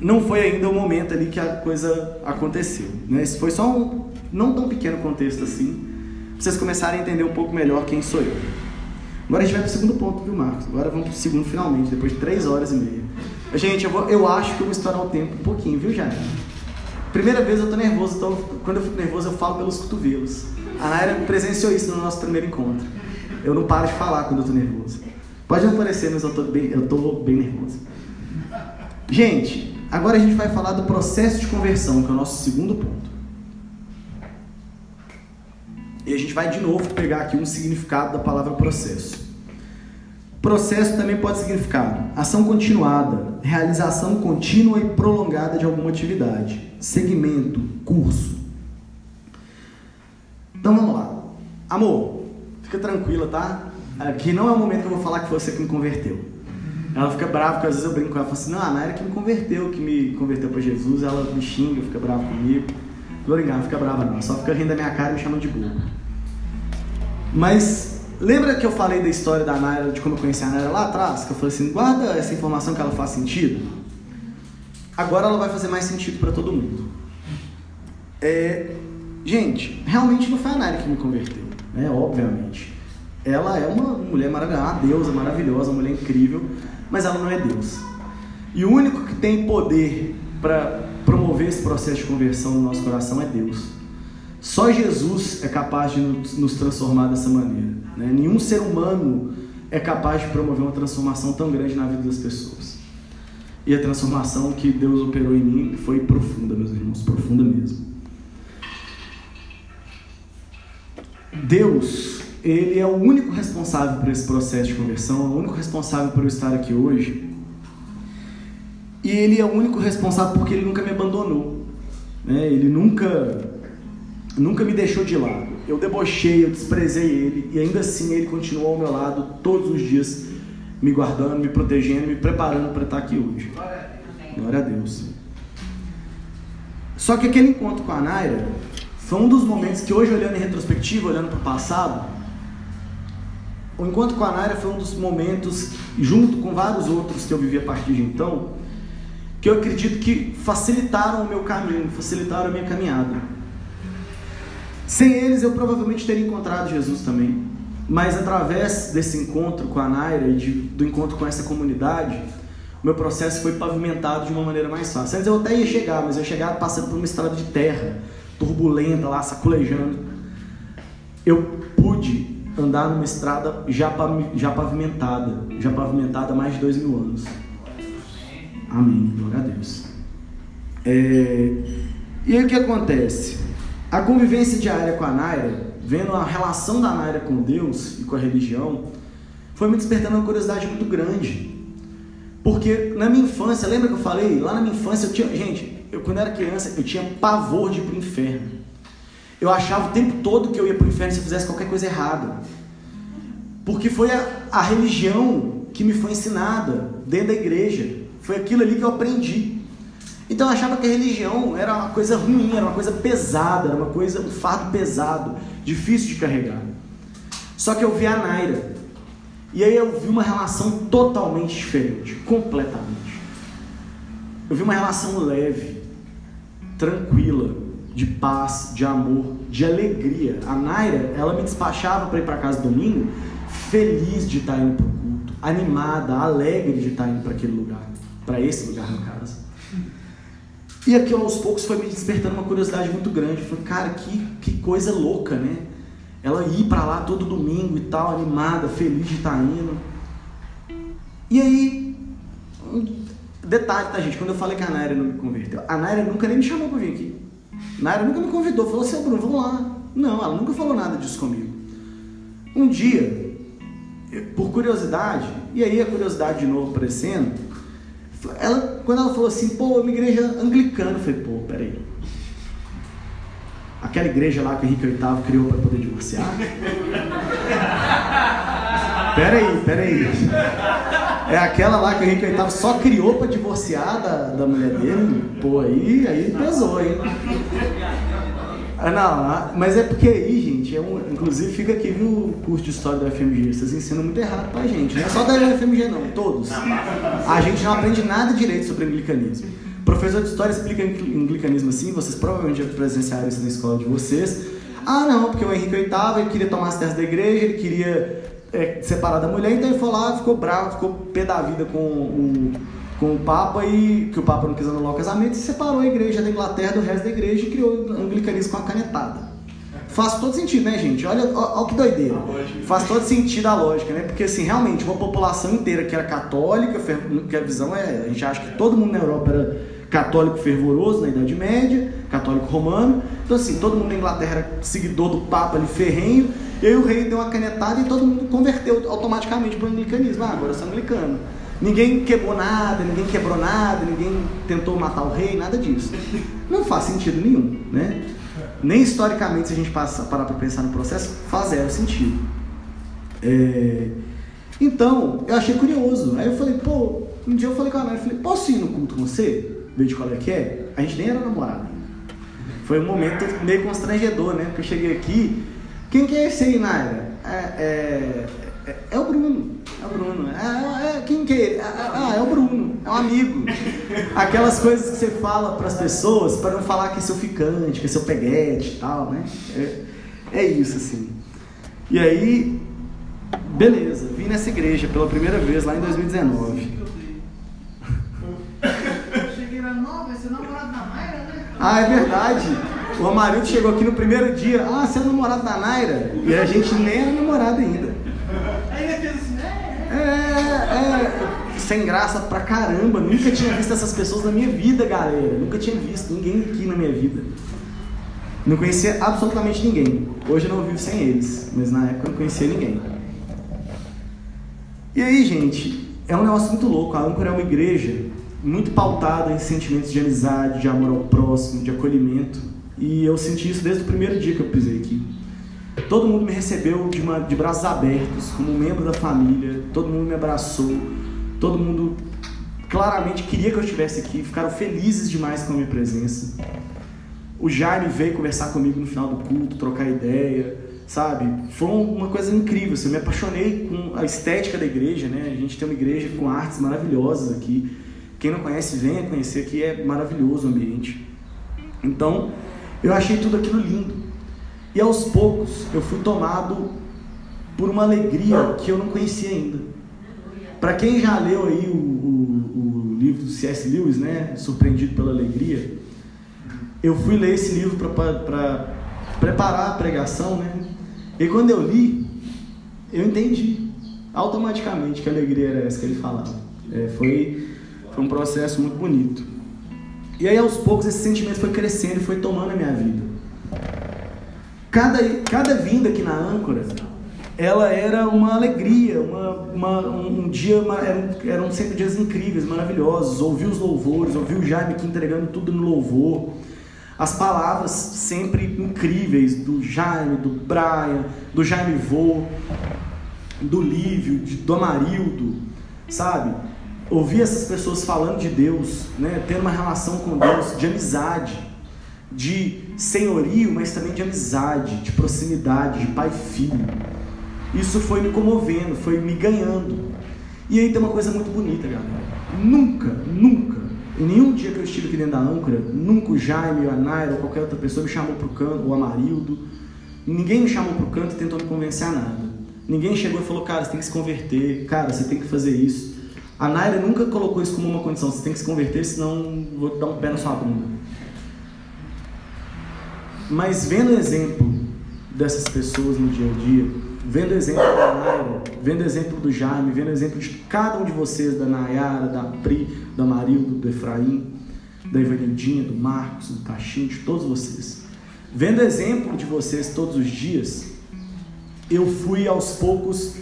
não foi ainda o momento ali que a coisa aconteceu. Né? Esse foi só um não tão pequeno contexto assim, para vocês começarem a entender um pouco melhor quem sou eu. Agora a gente vai para o segundo ponto, viu, Marcos? Agora vamos para o segundo finalmente, depois de três horas e meia. Gente, eu, vou, eu acho que eu vou estourar o tempo um pouquinho, viu, Jair? Primeira vez eu tô nervoso, então quando eu fico nervoso eu falo pelos cotovelos. A Naira presenciou isso no nosso primeiro encontro. Eu não paro de falar quando eu tô nervoso. Pode não parecer, mas eu tô bem, eu tô bem nervoso. Gente, agora a gente vai falar do processo de conversão, que é o nosso segundo ponto. E a gente vai de novo pegar aqui um significado da palavra processo. Processo também pode significar ação continuada, realização contínua e prolongada de alguma atividade, segmento, curso. Então vamos lá. Amor, fica tranquila, tá? Aqui não é o momento que eu vou falar que foi você que me converteu. Ela fica brava, porque às vezes eu brinco com ela e falo assim: não, a Naira que me converteu, que me converteu para Jesus, ela me xinga, fica brava comigo. Vou brincar, não fica brava não, só fica rindo da minha cara e me chama de burro. Mas Lembra que eu falei da história da Naira, de como eu conheci a Naira lá atrás? Que eu falei assim, guarda essa informação que ela faz sentido. Agora ela vai fazer mais sentido para todo mundo. É, gente, realmente não foi a Naira que me converteu, né? Obviamente. Ela é uma mulher maravilhosa, uma deusa maravilhosa, uma mulher incrível. mas ela não é Deus. E o único que tem poder para promover esse processo de conversão no nosso coração é Deus. Só Jesus é capaz de nos transformar dessa maneira. Né? Nenhum ser humano é capaz de promover uma transformação tão grande na vida das pessoas. E a transformação que Deus operou em mim foi profunda, meus irmãos, profunda mesmo. Deus, Ele é o único responsável por esse processo de conversão, é o único responsável por eu estar aqui hoje. E Ele é o único responsável porque Ele nunca me abandonou. Né? Ele nunca, nunca me deixou de lado. Eu debochei, eu desprezei Ele, e ainda assim Ele continuou ao meu lado todos os dias, me guardando, me protegendo, me preparando para estar aqui hoje. Glória a Deus. Só que aquele encontro com a Naira foi um dos momentos que hoje, olhando em retrospectiva, olhando para o passado, o encontro com a Naira foi um dos momentos, junto com vários outros que eu vivi a partir de então, que eu acredito que facilitaram o meu caminho, facilitaram a minha caminhada. Sem eles, eu provavelmente teria encontrado Jesus também. Mas através desse encontro com a Naira e de, do encontro com essa comunidade, o meu processo foi pavimentado de uma maneira mais fácil. Antes eu até ia chegar, mas eu ia chegar passando por uma estrada de terra turbulenta lá, sacolejando. Eu pude andar numa estrada já, já pavimentada, já pavimentada há mais de dois mil anos. Amém, glória a Deus. É... E aí o que acontece? A convivência diária com a Naira, vendo a relação da Naira com Deus e com a religião, foi me despertando uma curiosidade muito grande. Porque na minha infância, lembra que eu falei? Lá na minha infância eu tinha. Gente, eu quando era criança, eu tinha pavor de ir para o inferno. Eu achava o tempo todo que eu ia para o inferno se eu fizesse qualquer coisa errada. Porque foi a, a religião que me foi ensinada dentro da igreja. Foi aquilo ali que eu aprendi. Então eu achava que a religião era uma coisa ruim, era uma coisa pesada, era uma coisa, um fardo pesado, difícil de carregar. Só que eu vi a Naira. E aí eu vi uma relação totalmente diferente, completamente. Eu vi uma relação leve, tranquila, de paz, de amor, de alegria. A Naira, ela me despachava para ir para casa domingo, feliz de estar indo para o culto, animada, alegre de estar indo para aquele lugar, para esse lugar no caso. E aqui aos poucos foi me despertando uma curiosidade muito grande. Falei, cara, que, que coisa louca, né? Ela ir para lá todo domingo e tal, animada, feliz de estar indo. E aí, Detalhe, tá, gente? Quando eu falei que a Naira não me converteu, a Naira nunca nem me chamou para vir aqui. A Naira nunca me convidou, falou assim: Bruno, vamos lá. Não, ela nunca falou nada disso comigo. Um dia, por curiosidade, e aí a curiosidade de novo aparecendo, ela, quando ela falou assim, pô, uma igreja anglicana, eu falei, pô, peraí. Aquela igreja lá que o Henrique VIII criou para poder divorciar? peraí, peraí. É aquela lá que o Henrique VIII só criou para divorciar da, da mulher dele. Pô, aí, aí pesou, hein? Ah, não, mas é porque aí, gente, é um, inclusive fica aqui no curso de história da FMG. Vocês ensinam muito errado pra gente. Não é só da FMG, não, todos. A gente não aprende nada direito sobre anglicanismo. O professor de história explica anglicanismo assim, vocês provavelmente já presenciaram isso na escola de vocês. Ah, não, porque o Henrique VIII ele queria tomar as terras da igreja, ele queria é, separar da mulher, então ele foi lá, ficou bravo, ficou pé da vida com o, com o Papa e que o Papa não quis anular o casamento e separou a igreja da Inglaterra do resto da igreja e criou o anglicanismo com a canetada. Faz todo sentido, né, gente? Olha, olha, que doideira. Faz todo sentido a lógica, né? Porque, assim, realmente, uma população inteira que era católica, que a visão é. A gente acha que todo mundo na Europa era católico fervoroso na Idade Média, católico romano. Então, assim, todo mundo na Inglaterra era seguidor do Papa ali ferrenho. E aí o rei deu uma canetada e todo mundo converteu automaticamente para o anglicanismo. Ah, agora eu sou anglicano. Ninguém quebrou nada, ninguém quebrou nada, ninguém tentou matar o rei, nada disso. Não faz sentido nenhum, né? Nem historicamente, se a gente passa, parar para pensar no processo, faz zero sentido. É... Então, eu achei curioso. Aí eu falei, pô, um dia eu falei com a Ana, eu falei, posso ir no culto com você? Ver de qual é que é? A gente nem era namorado ainda. Foi um momento meio constrangedor, né? Porque eu cheguei aqui, quem que é esse aí, Naira? É, é, é, é, o Bruno. É o Bruno. É, é quem que é? Ah, é o Bruno. É um amigo. Aquelas coisas que você fala para as pessoas para não falar que é seu ficante, que é seu peguete e tal, né? É, é isso, assim. E aí, beleza, vim nessa igreja pela primeira vez lá em 2019. não, vai ser namorado da Naira, né? Ah, é verdade. O Amarildo chegou aqui no primeiro dia. Ah, você é namorado da Naira? E a gente nem era namorado ainda. Aí é, É. Sem graça pra caramba. Nunca tinha visto essas pessoas na minha vida, galera. Nunca tinha visto ninguém aqui na minha vida. Não conhecia absolutamente ninguém. Hoje eu não vivo sem eles, mas na época eu não conhecia ninguém. E aí, gente, é um negócio muito louco. A Âncora é uma igreja muito pautada em sentimentos de amizade, de amor ao próximo, de acolhimento. E eu senti isso desde o primeiro dia que eu pisei aqui. Todo mundo me recebeu de, uma, de braços abertos, como membro da família. Todo mundo me abraçou. Todo mundo claramente queria que eu estivesse aqui. Ficaram felizes demais com a minha presença. O Jaime veio conversar comigo no final do culto, trocar ideia, sabe? Foi uma coisa incrível. Assim, eu me apaixonei com a estética da igreja, né? A gente tem uma igreja com artes maravilhosas aqui. Quem não conhece, venha conhecer aqui, é maravilhoso o ambiente. Então, eu achei tudo aquilo lindo. E aos poucos, eu fui tomado por uma alegria que eu não conhecia ainda. Para quem já leu aí o, o, o livro do C.S. Lewis, né? Surpreendido pela Alegria, eu fui ler esse livro para preparar a pregação, né? E quando eu li, eu entendi automaticamente que alegria era essa que ele falava. É, foi, foi um processo muito bonito. E aí, aos poucos, esse sentimento foi crescendo e foi tomando a minha vida. Cada, cada vinda aqui na âncora, ela era uma alegria, uma, uma, um dia, uma, eram, eram sempre dias incríveis, maravilhosos. Ouvir os louvores, ouvir o Jaime aqui entregando tudo no louvor as palavras sempre incríveis do Jaime, do Brian, do Jaime Vô, do Lívio, do Amarildo, sabe? Ouvir essas pessoas falando de Deus, né? tendo uma relação com Deus, de amizade, de senhorio, mas também de amizade, de proximidade, de pai e filho. Isso foi me comovendo, foi me ganhando. E aí tem uma coisa muito bonita, galera. Nunca, nunca em nenhum dia que eu estive aqui dentro da âncora, nunca o Jaime, a Naira ou qualquer outra pessoa me chamou para o canto, o Amarildo. Ninguém me chamou para o canto e tentou me convencer a nada. Ninguém chegou e falou, cara, você tem que se converter, cara, você tem que fazer isso. A Naira nunca colocou isso como uma condição, você tem que se converter, senão vou dar um pé na sua bunda. Mas vendo o exemplo dessas pessoas no dia a dia, vendo o exemplo da Naira, vendo o exemplo do Jaime, vendo o exemplo de cada um de vocês, da Nayara, da Pri, do Amarildo, do Efraim, da Evanildinha, do Marcos, do Tachinho, de todos vocês. Vendo o exemplo de vocês todos os dias, eu fui aos poucos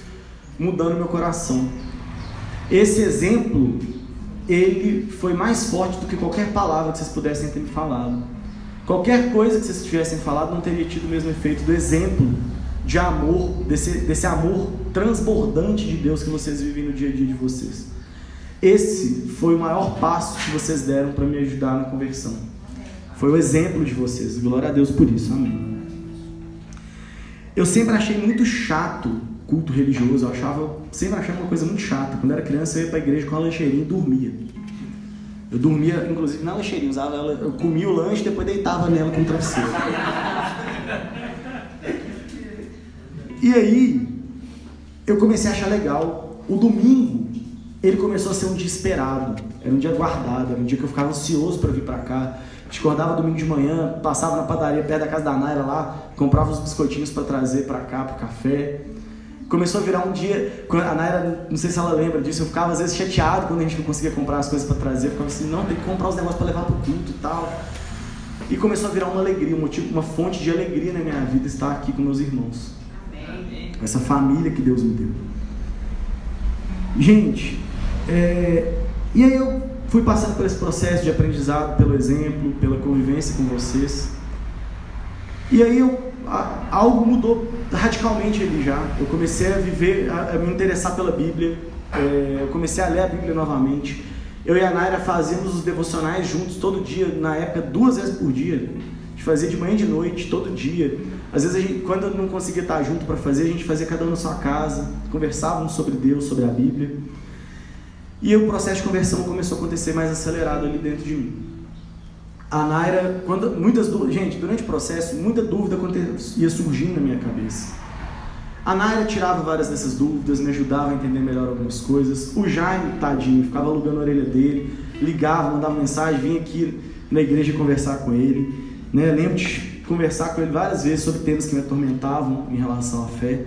mudando meu coração. Esse exemplo, ele foi mais forte do que qualquer palavra que vocês pudessem ter me falado. Qualquer coisa que vocês tivessem falado não teria tido o mesmo efeito do exemplo de amor, desse, desse amor transbordante de Deus que vocês vivem no dia a dia de vocês. Esse foi o maior passo que vocês deram para me ajudar na conversão. Foi o exemplo de vocês. Glória a Deus por isso. Amém. Eu sempre achei muito chato culto religioso. Eu achava, sempre achava uma coisa muito chata. Quando era criança, eu ia para a igreja com a lancheirinha e dormia. Eu dormia, inclusive, na lancheirinha. Usava ela, eu comia o lanche e depois deitava nela com o travesseiro. E aí, eu comecei a achar legal. O domingo, ele começou a ser um dia esperado. Era um dia guardado, era um dia que eu ficava ansioso para vir para cá. Acordava domingo de manhã, passava na padaria perto da casa da Naira lá, comprava os biscoitinhos para trazer para cá, pro café. Começou a virar um dia, a Naira, não sei se ela lembra disso, eu ficava às vezes chateado quando a gente não conseguia comprar as coisas para trazer, eu ficava assim, não, tem que comprar os negócios para levar pro culto e tal. E começou a virar uma alegria, um motivo, uma fonte de alegria na minha vida estar aqui com meus irmãos essa família que Deus me deu. Gente, é, e aí eu fui passando por esse processo de aprendizado, pelo exemplo, pela convivência com vocês. E aí eu, algo mudou radicalmente ali já. Eu comecei a viver, a, a me interessar pela Bíblia. É, eu comecei a ler a Bíblia novamente. Eu e a Naira fazíamos os devocionais juntos todo dia, na época duas vezes por dia. A gente fazia de manhã e de noite, todo dia. Às vezes, gente, quando eu não conseguia estar junto para fazer, a gente fazia cada um na sua casa, conversávamos sobre Deus, sobre a Bíblia. E o processo de conversão começou a acontecer mais acelerado ali dentro de mim. A Naira, quando, muitas gente, durante o processo, muita dúvida ia surgindo na minha cabeça. A Naira tirava várias dessas dúvidas, me ajudava a entender melhor algumas coisas. O Jaime, tadinho, ficava alugando a orelha dele. ligava, mandava mensagem, vinha aqui na igreja conversar com ele. Né? Lembro de conversar com ele várias vezes sobre temas que me atormentavam em relação à fé.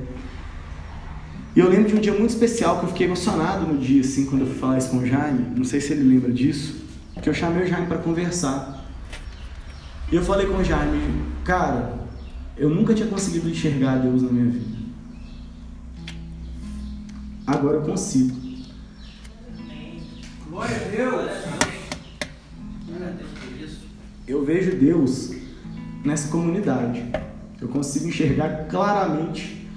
E eu lembro de um dia muito especial que eu fiquei emocionado no dia, assim, quando eu fui falar isso com o Jaime. Não sei se ele lembra disso. Que eu chamei o Jaime para conversar. E eu falei com o Jaime, cara, eu nunca tinha conseguido enxergar Deus na minha vida. Agora eu consigo. Glória a Deus. Eu vejo Deus nessa comunidade. Eu consigo enxergar claramente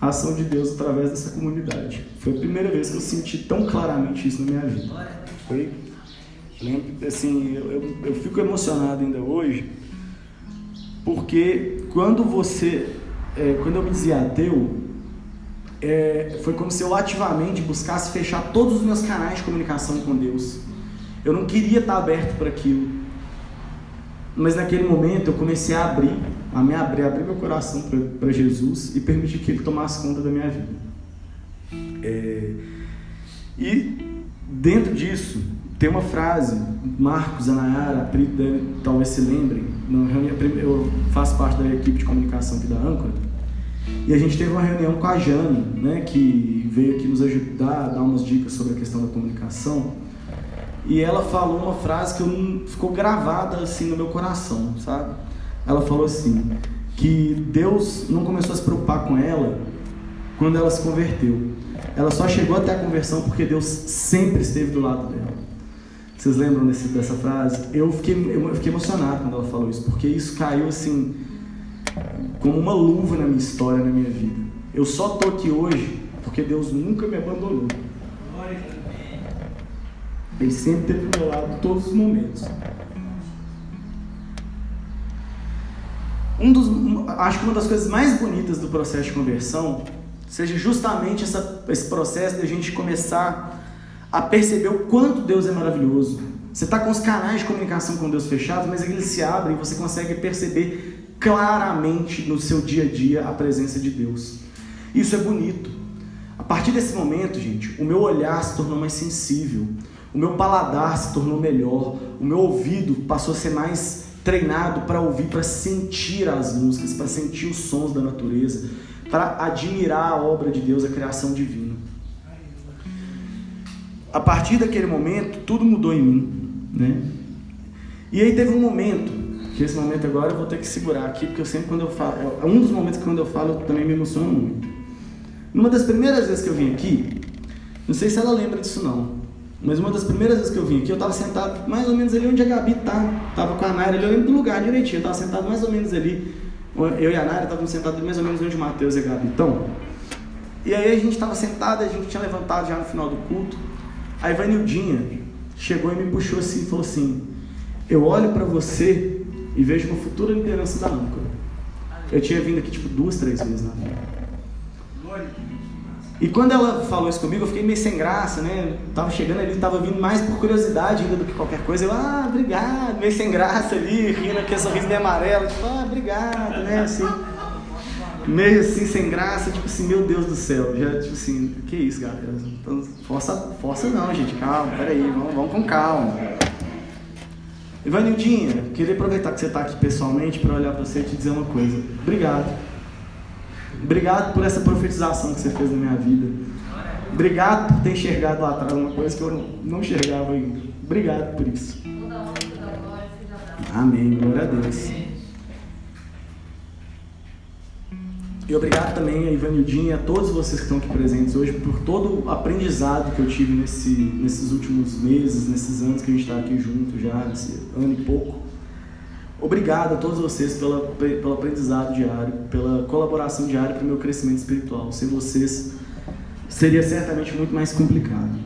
a ação de Deus através dessa comunidade. Foi a primeira vez que eu senti tão claramente isso na minha vida. Foi, lembro, assim, eu, eu, eu fico emocionado ainda hoje, porque quando você, é, quando eu me dizia ateu, é, foi como se eu ativamente buscasse fechar todos os meus canais de comunicação com Deus. Eu não queria estar aberto para aquilo. Mas naquele momento eu comecei a abrir, a me abrir, abrir meu coração para Jesus e permitir que Ele tomasse conta da minha vida. É, e dentro disso tem uma frase, Marcos, Anayara, Pri talvez se lembrem, eu faço parte da equipe de comunicação aqui da Âncora, e a gente teve uma reunião com a Jane, né, que veio aqui nos ajudar, dar umas dicas sobre a questão da comunicação. E ela falou uma frase que eu, ficou gravada assim no meu coração, sabe? Ela falou assim: que Deus não começou a se preocupar com ela quando ela se converteu. Ela só chegou até a conversão porque Deus sempre esteve do lado dela. Vocês lembram desse, dessa frase? Eu fiquei, eu fiquei emocionado quando ela falou isso, porque isso caiu assim como uma luva na minha história, na minha vida. Eu só estou aqui hoje porque Deus nunca me abandonou. Ele sempre esteve do meu lado todos os momentos. Um dos, acho que uma das coisas mais bonitas do processo de conversão seja justamente essa, esse processo de a gente começar a perceber o quanto Deus é maravilhoso. Você está com os canais de comunicação com Deus fechados, mas eles se abrem e você consegue perceber claramente no seu dia a dia a presença de Deus. Isso é bonito. A partir desse momento, gente, o meu olhar se tornou mais sensível, o meu paladar se tornou melhor, o meu ouvido passou a ser mais treinado para ouvir, para sentir as músicas, para sentir os sons da natureza, para admirar a obra de Deus, a criação divina. A partir daquele momento, tudo mudou em mim, né? E aí teve um momento que esse momento agora eu vou ter que segurar aqui, porque eu sempre quando eu falo, é um dos momentos que quando eu falo eu também me emociono muito. Numa das primeiras vezes que eu vim aqui, não sei se ela lembra disso não, mas uma das primeiras vezes que eu vim aqui, eu estava sentado mais ou menos ali onde a Gabi tá, tava com a Naira ali, eu lembro do lugar direitinho, eu estava sentado mais ou menos ali, eu e a Naira estávamos sentados mais ou menos onde o Matheus e a Gabi estão. E aí a gente estava sentado, a gente tinha levantado já no final do culto, a Ivanildinha chegou e me puxou assim e falou assim, eu olho para você e vejo uma futura liderança da âncora. Eu tinha vindo aqui tipo duas, três vezes na vida. E quando ela falou isso comigo, eu fiquei meio sem graça, né? Tava chegando ali, tava vindo mais por curiosidade ainda do que qualquer coisa. Eu, ah, obrigado, meio sem graça ali, rindo aquele sorriso de amarelo, tipo, ah, obrigado, né? Assim, meio assim, sem graça, tipo assim, meu Deus do céu. Já, tipo assim, que isso, galera? Então, força, força não, gente, calma, peraí, vamos, vamos com calma. Ivanildinha, queria aproveitar que você está aqui pessoalmente para olhar para você e te dizer uma coisa. Obrigado. Obrigado por essa profetização que você fez na minha vida. Obrigado por ter enxergado lá atrás uma coisa que eu não enxergava ainda. Obrigado por isso. Amém. Glória a Deus. E obrigado também a Ivanildinha a todos vocês que estão aqui presentes hoje por todo o aprendizado que eu tive nesse, nesses últimos meses, nesses anos que a gente está aqui junto já, nesse ano e pouco. Obrigado a todos vocês pela, pelo aprendizado diário, pela colaboração diária para o meu crescimento espiritual. Sem vocês seria certamente muito mais complicado.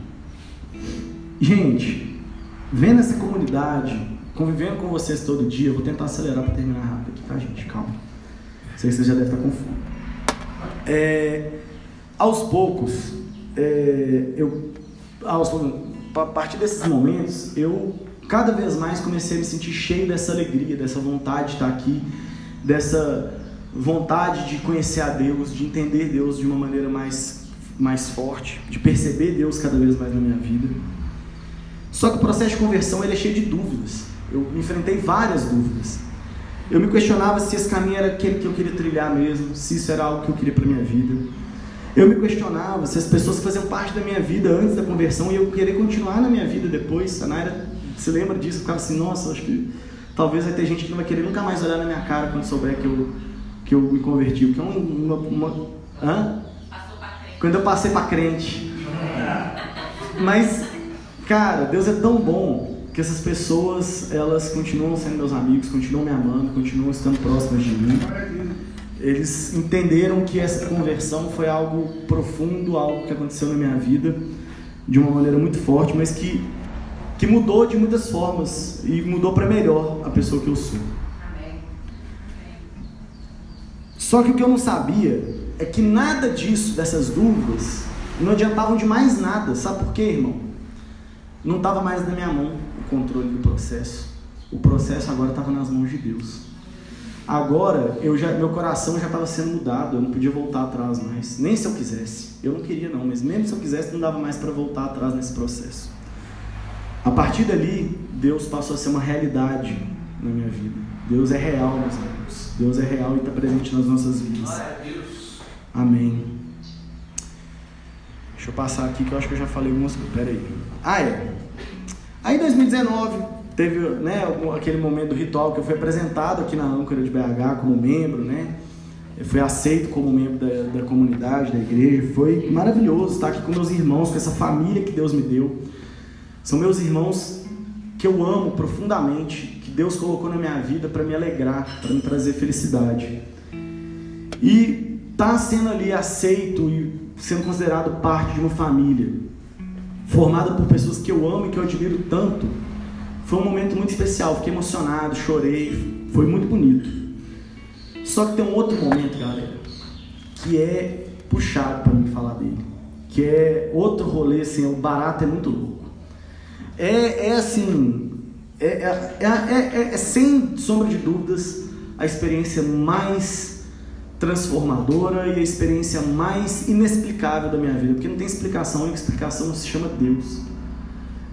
Gente, vendo essa comunidade, convivendo com vocês todo dia, eu vou tentar acelerar para terminar rápido aqui, tá, gente? Calma. Sei que você já deve estar com fome. É, aos poucos, é, eu, aos, a partir desses momentos, eu cada vez mais comecei a me sentir cheio dessa alegria, dessa vontade de estar aqui, dessa vontade de conhecer a Deus, de entender Deus de uma maneira mais, mais forte, de perceber Deus cada vez mais na minha vida. Só que o processo de conversão ele é cheio de dúvidas. Eu enfrentei várias dúvidas. Eu me questionava se esse caminho era aquele que eu queria trilhar mesmo, se isso era algo que eu queria para minha vida. Eu me questionava se as pessoas que faziam parte da minha vida antes da conversão e eu querer continuar na minha vida depois. A Naira se lembra disso, eu ficava assim, nossa, acho que talvez vai ter gente que não vai querer nunca mais olhar na minha cara quando souber que eu, que eu me converti. Que é uma, uma, uma hã? Quando eu passei para crente. Mas, cara, Deus é tão bom que essas pessoas, elas continuam sendo meus amigos, continuam me amando, continuam estando próximas de mim. Eles entenderam que essa conversão foi algo profundo, algo que aconteceu na minha vida de uma maneira muito forte, mas que, que mudou de muitas formas e mudou para melhor a pessoa que eu sou. Só que o que eu não sabia é que nada disso, dessas dúvidas, não adiantavam de mais nada. Sabe por quê, irmão? Não estava mais na minha mão o controle do processo. O processo agora estava nas mãos de Deus. Agora, eu já, meu coração já estava sendo mudado, eu não podia voltar atrás mais, nem se eu quisesse. Eu não queria não, mas mesmo se eu quisesse, não dava mais para voltar atrás nesse processo. A partir dali, Deus passou a ser uma realidade na minha vida. Deus é real, meus amigos. Deus é real e está presente nas nossas vidas. Amém. Deixa eu passar aqui que eu acho que eu já falei algumas coisas. Pera aí. Ah, é. Aí em 2019 teve né, aquele momento do ritual que eu fui apresentado aqui na âncora de BH como membro, né? Eu fui aceito como membro da, da comunidade, da igreja. Foi maravilhoso estar aqui com meus irmãos, com essa família que Deus me deu. São meus irmãos que eu amo profundamente, que Deus colocou na minha vida para me alegrar, para me trazer felicidade. E tá sendo ali aceito e sendo considerado parte de uma família, formada por pessoas que eu amo e que eu admiro tanto, foi um momento muito especial. Fiquei emocionado, chorei, foi muito bonito. Só que tem um outro momento, galera, que é puxado para mim falar dele, que é outro rolê, assim, o barato é muito louco. É, é assim, é, é, é, é sem sombra de dúvidas a experiência mais transformadora e a experiência mais inexplicável da minha vida, porque não tem explicação, e explicação se chama Deus.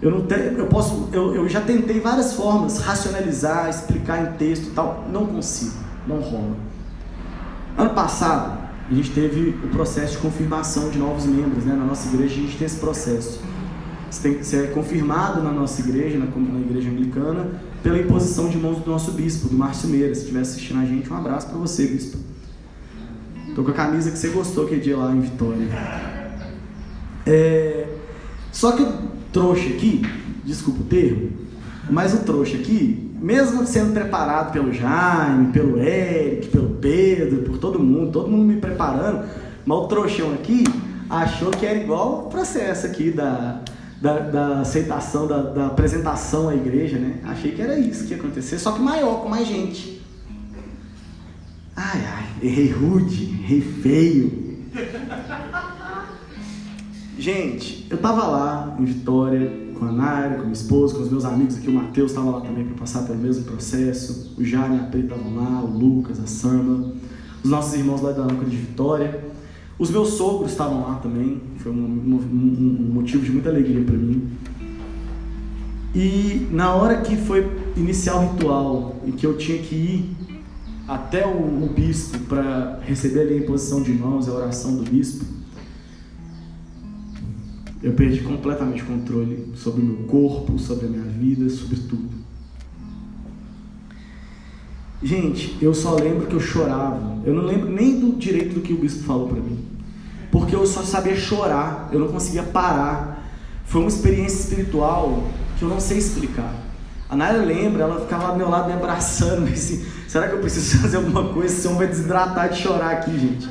Eu não tenho, eu posso, eu, eu já tentei várias formas racionalizar, explicar em texto, e tal, não consigo, não rola. Ano passado a gente teve o processo de confirmação de novos membros, né? Na nossa igreja a gente tem esse processo. Você, tem, você é confirmado na nossa igreja, na, na igreja anglicana, pela imposição de mãos do nosso bispo, do Márcio Meira. Se estiver assistindo a gente, um abraço para você, bispo. Tô com a camisa que você gostou aquele dia lá em Vitória. É... Só que o trouxa aqui, desculpa o termo, mas o trouxa aqui, mesmo sendo preparado pelo Jaime, pelo Eric, pelo Pedro, por todo mundo, todo mundo me preparando, mas o trouxão aqui achou que era igual o processo aqui da, da, da aceitação, da, da apresentação à igreja, né? Achei que era isso que ia acontecer, só que maior, com mais gente. Ai, ai, errei rude, errei feio. Gente, eu tava lá em Vitória com a Naira, com a minha esposa, com os meus amigos aqui. O Matheus estava lá também para passar pelo mesmo processo. O Jaime a Pri estavam lá, o Lucas, a Samba. Os nossos irmãos lá da Âncora de Vitória. Os meus sogros estavam lá também. Foi um, um, um motivo de muita alegria para mim. E na hora que foi iniciar o ritual e que eu tinha que ir até o, o bispo para receber ali a imposição de mãos, a oração do bispo, eu perdi completamente o controle sobre o meu corpo, sobre a minha vida, sobre tudo. Gente, eu só lembro que eu chorava. Eu não lembro nem do direito do que o bispo falou para mim. Porque eu só sabia chorar, eu não conseguia parar. Foi uma experiência espiritual que eu não sei explicar. A Naira lembra, ela ficava do meu lado me abraçando, (laughs) assim, será que eu preciso (laughs) fazer alguma coisa? Esse homem vai desidratar de chorar aqui, gente.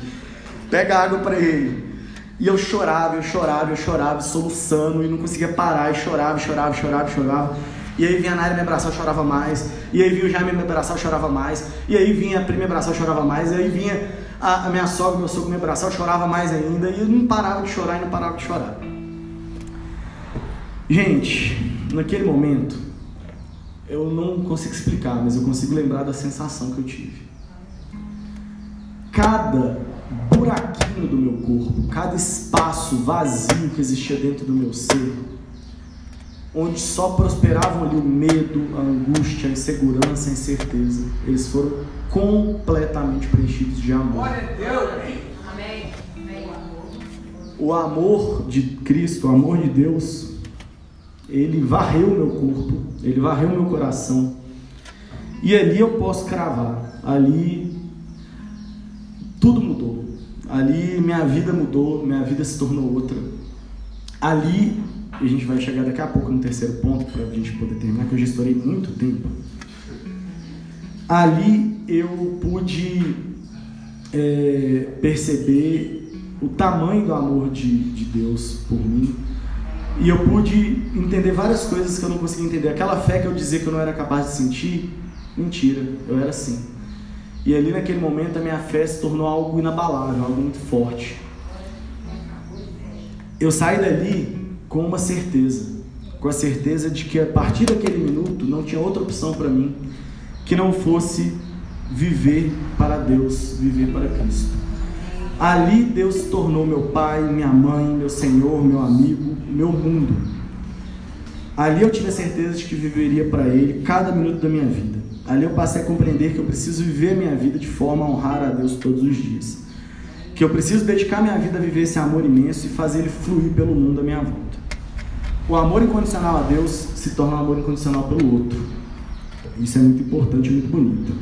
Pega água para ele. E eu chorava, eu chorava, eu chorava, soluçando, e não conseguia parar, e chorava, chorava, chorava, chorava. E aí vinha a Naira me abraçar, eu chorava mais. E aí vinha o Jaime me abraçar, eu chorava mais. E aí vinha a Pri me abraçar, eu chorava mais. E aí vinha a, a minha sogra, meu sogro me abraçar, eu chorava mais ainda. E eu não parava de chorar e não parava de chorar. Gente, naquele momento, eu não consigo explicar, mas eu consigo lembrar da sensação que eu tive. Cada buraquinho do meu corpo, cada espaço vazio que existia dentro do meu ser, onde só prosperavam ali o medo, a angústia, a insegurança, a incerteza. Eles foram completamente preenchidos de amor. Glória a Deus. Amém. Amém. O amor de Cristo, o amor de Deus, ele varreu meu corpo, ele varreu meu coração. E ali eu posso cravar. Ali tudo mudou. Ali minha vida mudou, minha vida se tornou outra. Ali, a gente vai chegar daqui a pouco no terceiro ponto para a gente poder terminar, que eu já estourei muito tempo. Ali eu pude é, perceber o tamanho do amor de, de Deus por mim. E eu pude entender várias coisas que eu não conseguia entender. Aquela fé que eu dizia que eu não era capaz de sentir, mentira, eu era assim. E ali naquele momento a minha fé se tornou algo inabalável, algo muito forte. Eu saí dali com uma certeza, com a certeza de que a partir daquele minuto não tinha outra opção para mim que não fosse viver para Deus, viver para Cristo. Ali Deus se tornou meu pai, minha mãe, meu Senhor, meu amigo, meu mundo. Ali eu tive a certeza de que viveria para Ele cada minuto da minha vida. Ali eu passei a compreender que eu preciso viver a minha vida de forma a honrar a Deus todos os dias. Que eu preciso dedicar minha vida a viver esse amor imenso e fazer ele fluir pelo mundo à minha volta. O amor incondicional a Deus se torna um amor incondicional pelo outro. Isso é muito importante muito bonito.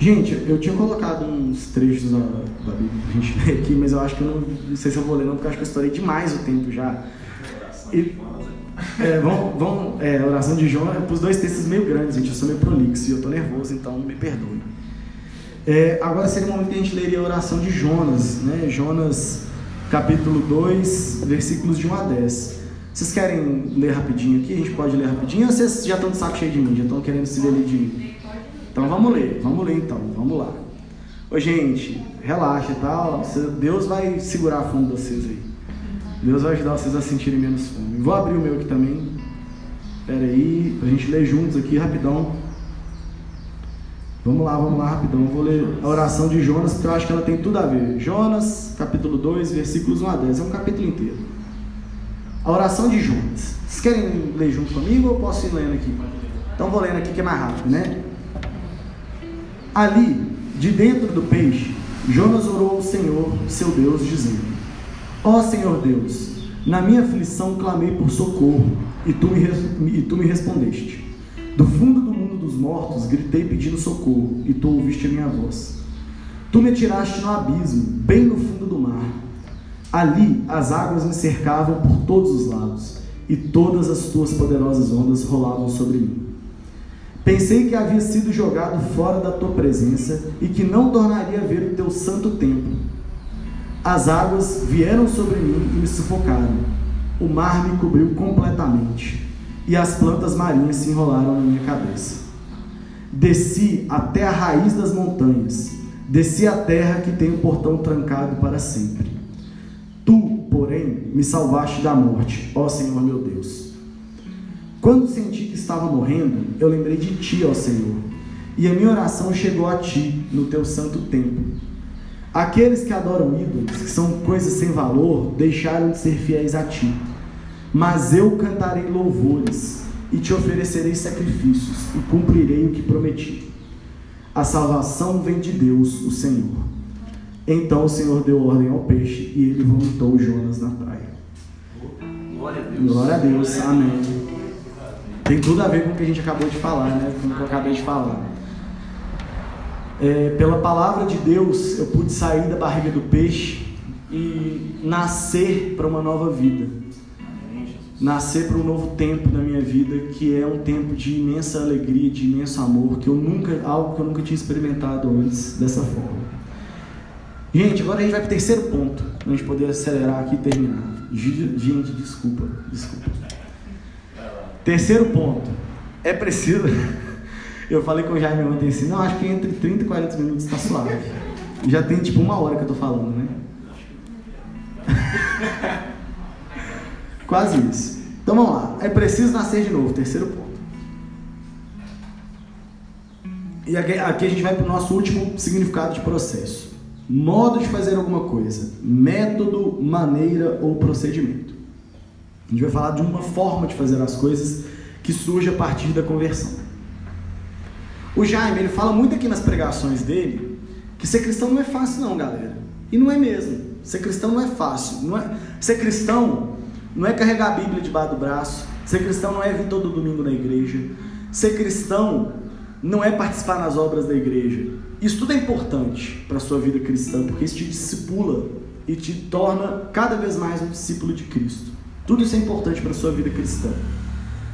Gente, eu tinha colocado uns trechos da, da Bíblia pra gente (laughs) ler aqui, mas eu acho que eu não, não sei se eu vou ler não, porque eu acho que eu estourei demais o tempo já. É, vamos, vamos, é, a oração de Jonas, eu pus dois textos meio grandes, gente, eu sou meio prolixo e eu tô nervoso, então me perdoe. É, agora seria o momento que a gente leria a oração de Jonas, né? Jonas, capítulo 2, versículos de 1 a 10. Vocês querem ler rapidinho aqui? A gente pode ler rapidinho ou vocês já estão de saco cheio de mim? Já estão querendo se ler de. Então vamos ler, vamos ler então, vamos lá. Ô gente, relaxa, tá? Deus vai segurar a de vocês aí. Deus vai ajudar vocês a sentirem menos fome. Vou abrir o meu aqui também. Pera aí, pra gente ler juntos aqui rapidão. Vamos lá, vamos lá rapidão. Vou ler a oração de Jonas, porque eu acho que ela tem tudo a ver. Jonas, capítulo 2, versículos 1 a 10. É um capítulo inteiro. A oração de Jonas. Vocês querem ler junto comigo ou posso ir lendo aqui? Então vou lendo aqui que é mais rápido, né? Ali, de dentro do peixe, Jonas orou ao Senhor, seu Deus, dizendo: Ó oh, Senhor Deus, na minha aflição clamei por socorro, e tu, me, e tu me respondeste. Do fundo do mundo dos mortos gritei pedindo socorro, e tu ouviste a minha voz. Tu me tiraste no abismo, bem no fundo do mar. Ali as águas me cercavam por todos os lados, e todas as tuas poderosas ondas rolavam sobre mim. Pensei que havia sido jogado fora da tua presença e que não tornaria a ver o teu santo templo. As águas vieram sobre mim e me sufocaram. O mar me cobriu completamente e as plantas marinhas se enrolaram na minha cabeça. Desci até a raiz das montanhas, desci a terra que tem o portão trancado para sempre. Tu, porém, me salvaste da morte, ó Senhor meu Deus. Quando senti que estava morrendo, eu lembrei de ti, ó Senhor, e a minha oração chegou a ti no teu santo templo. Aqueles que adoram ídolos, que são coisas sem valor, deixaram de ser fiéis a ti. Mas eu cantarei louvores e te oferecerei sacrifícios e cumprirei o que prometi. A salvação vem de Deus, o Senhor. Então o Senhor deu ordem ao peixe e ele vomitou Jonas na praia. Glória a Deus. Glória a Deus. Amém. Tem tudo a ver com o que a gente acabou de falar, né? Com o que eu acabei de falar. É, pela palavra de Deus, eu pude sair da barriga do peixe e nascer para uma nova vida. Nascer para um novo tempo da minha vida, que é um tempo de imensa alegria, de imenso amor, que eu nunca, algo que eu nunca tinha experimentado antes dessa forma. Gente, agora a gente vai para o terceiro ponto, para a gente poder acelerar aqui e terminar. Gente, desculpa, desculpa. Terceiro ponto. É preciso. (laughs) Eu falei com o Jaime ontem assim, não, acho que entre 30 e 40 minutos está suave. Já tem tipo uma hora que eu tô falando, né? (laughs) Quase isso. Então vamos lá. É preciso nascer de novo, terceiro ponto. E aqui, aqui a gente vai para o nosso último significado de processo. Modo de fazer alguma coisa, método, maneira ou procedimento. A gente vai falar de uma forma de fazer as coisas que surge a partir da conversão. O Jaime, ele fala muito aqui nas pregações dele que ser cristão não é fácil não, galera. E não é mesmo. Ser cristão não é fácil. Não é... Ser cristão não é carregar a Bíblia debaixo do braço. Ser cristão não é vir todo domingo na igreja. Ser cristão não é participar nas obras da igreja. Isso tudo é importante para a sua vida cristã, porque isso te discipula e te torna cada vez mais um discípulo de Cristo. Tudo isso é importante para a sua vida cristã.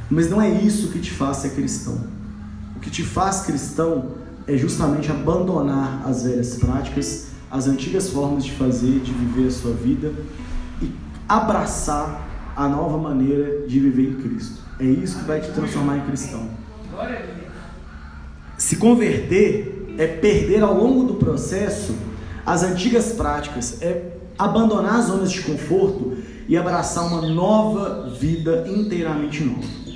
Mas não é isso que te faz ser cristão. O que te faz cristão é justamente abandonar as velhas práticas, as antigas formas de fazer, de viver a sua vida e abraçar a nova maneira de viver em Cristo. É isso que vai te transformar em cristão. Se converter é perder ao longo do processo as antigas práticas, é abandonar as zonas de conforto e abraçar uma nova vida inteiramente nova.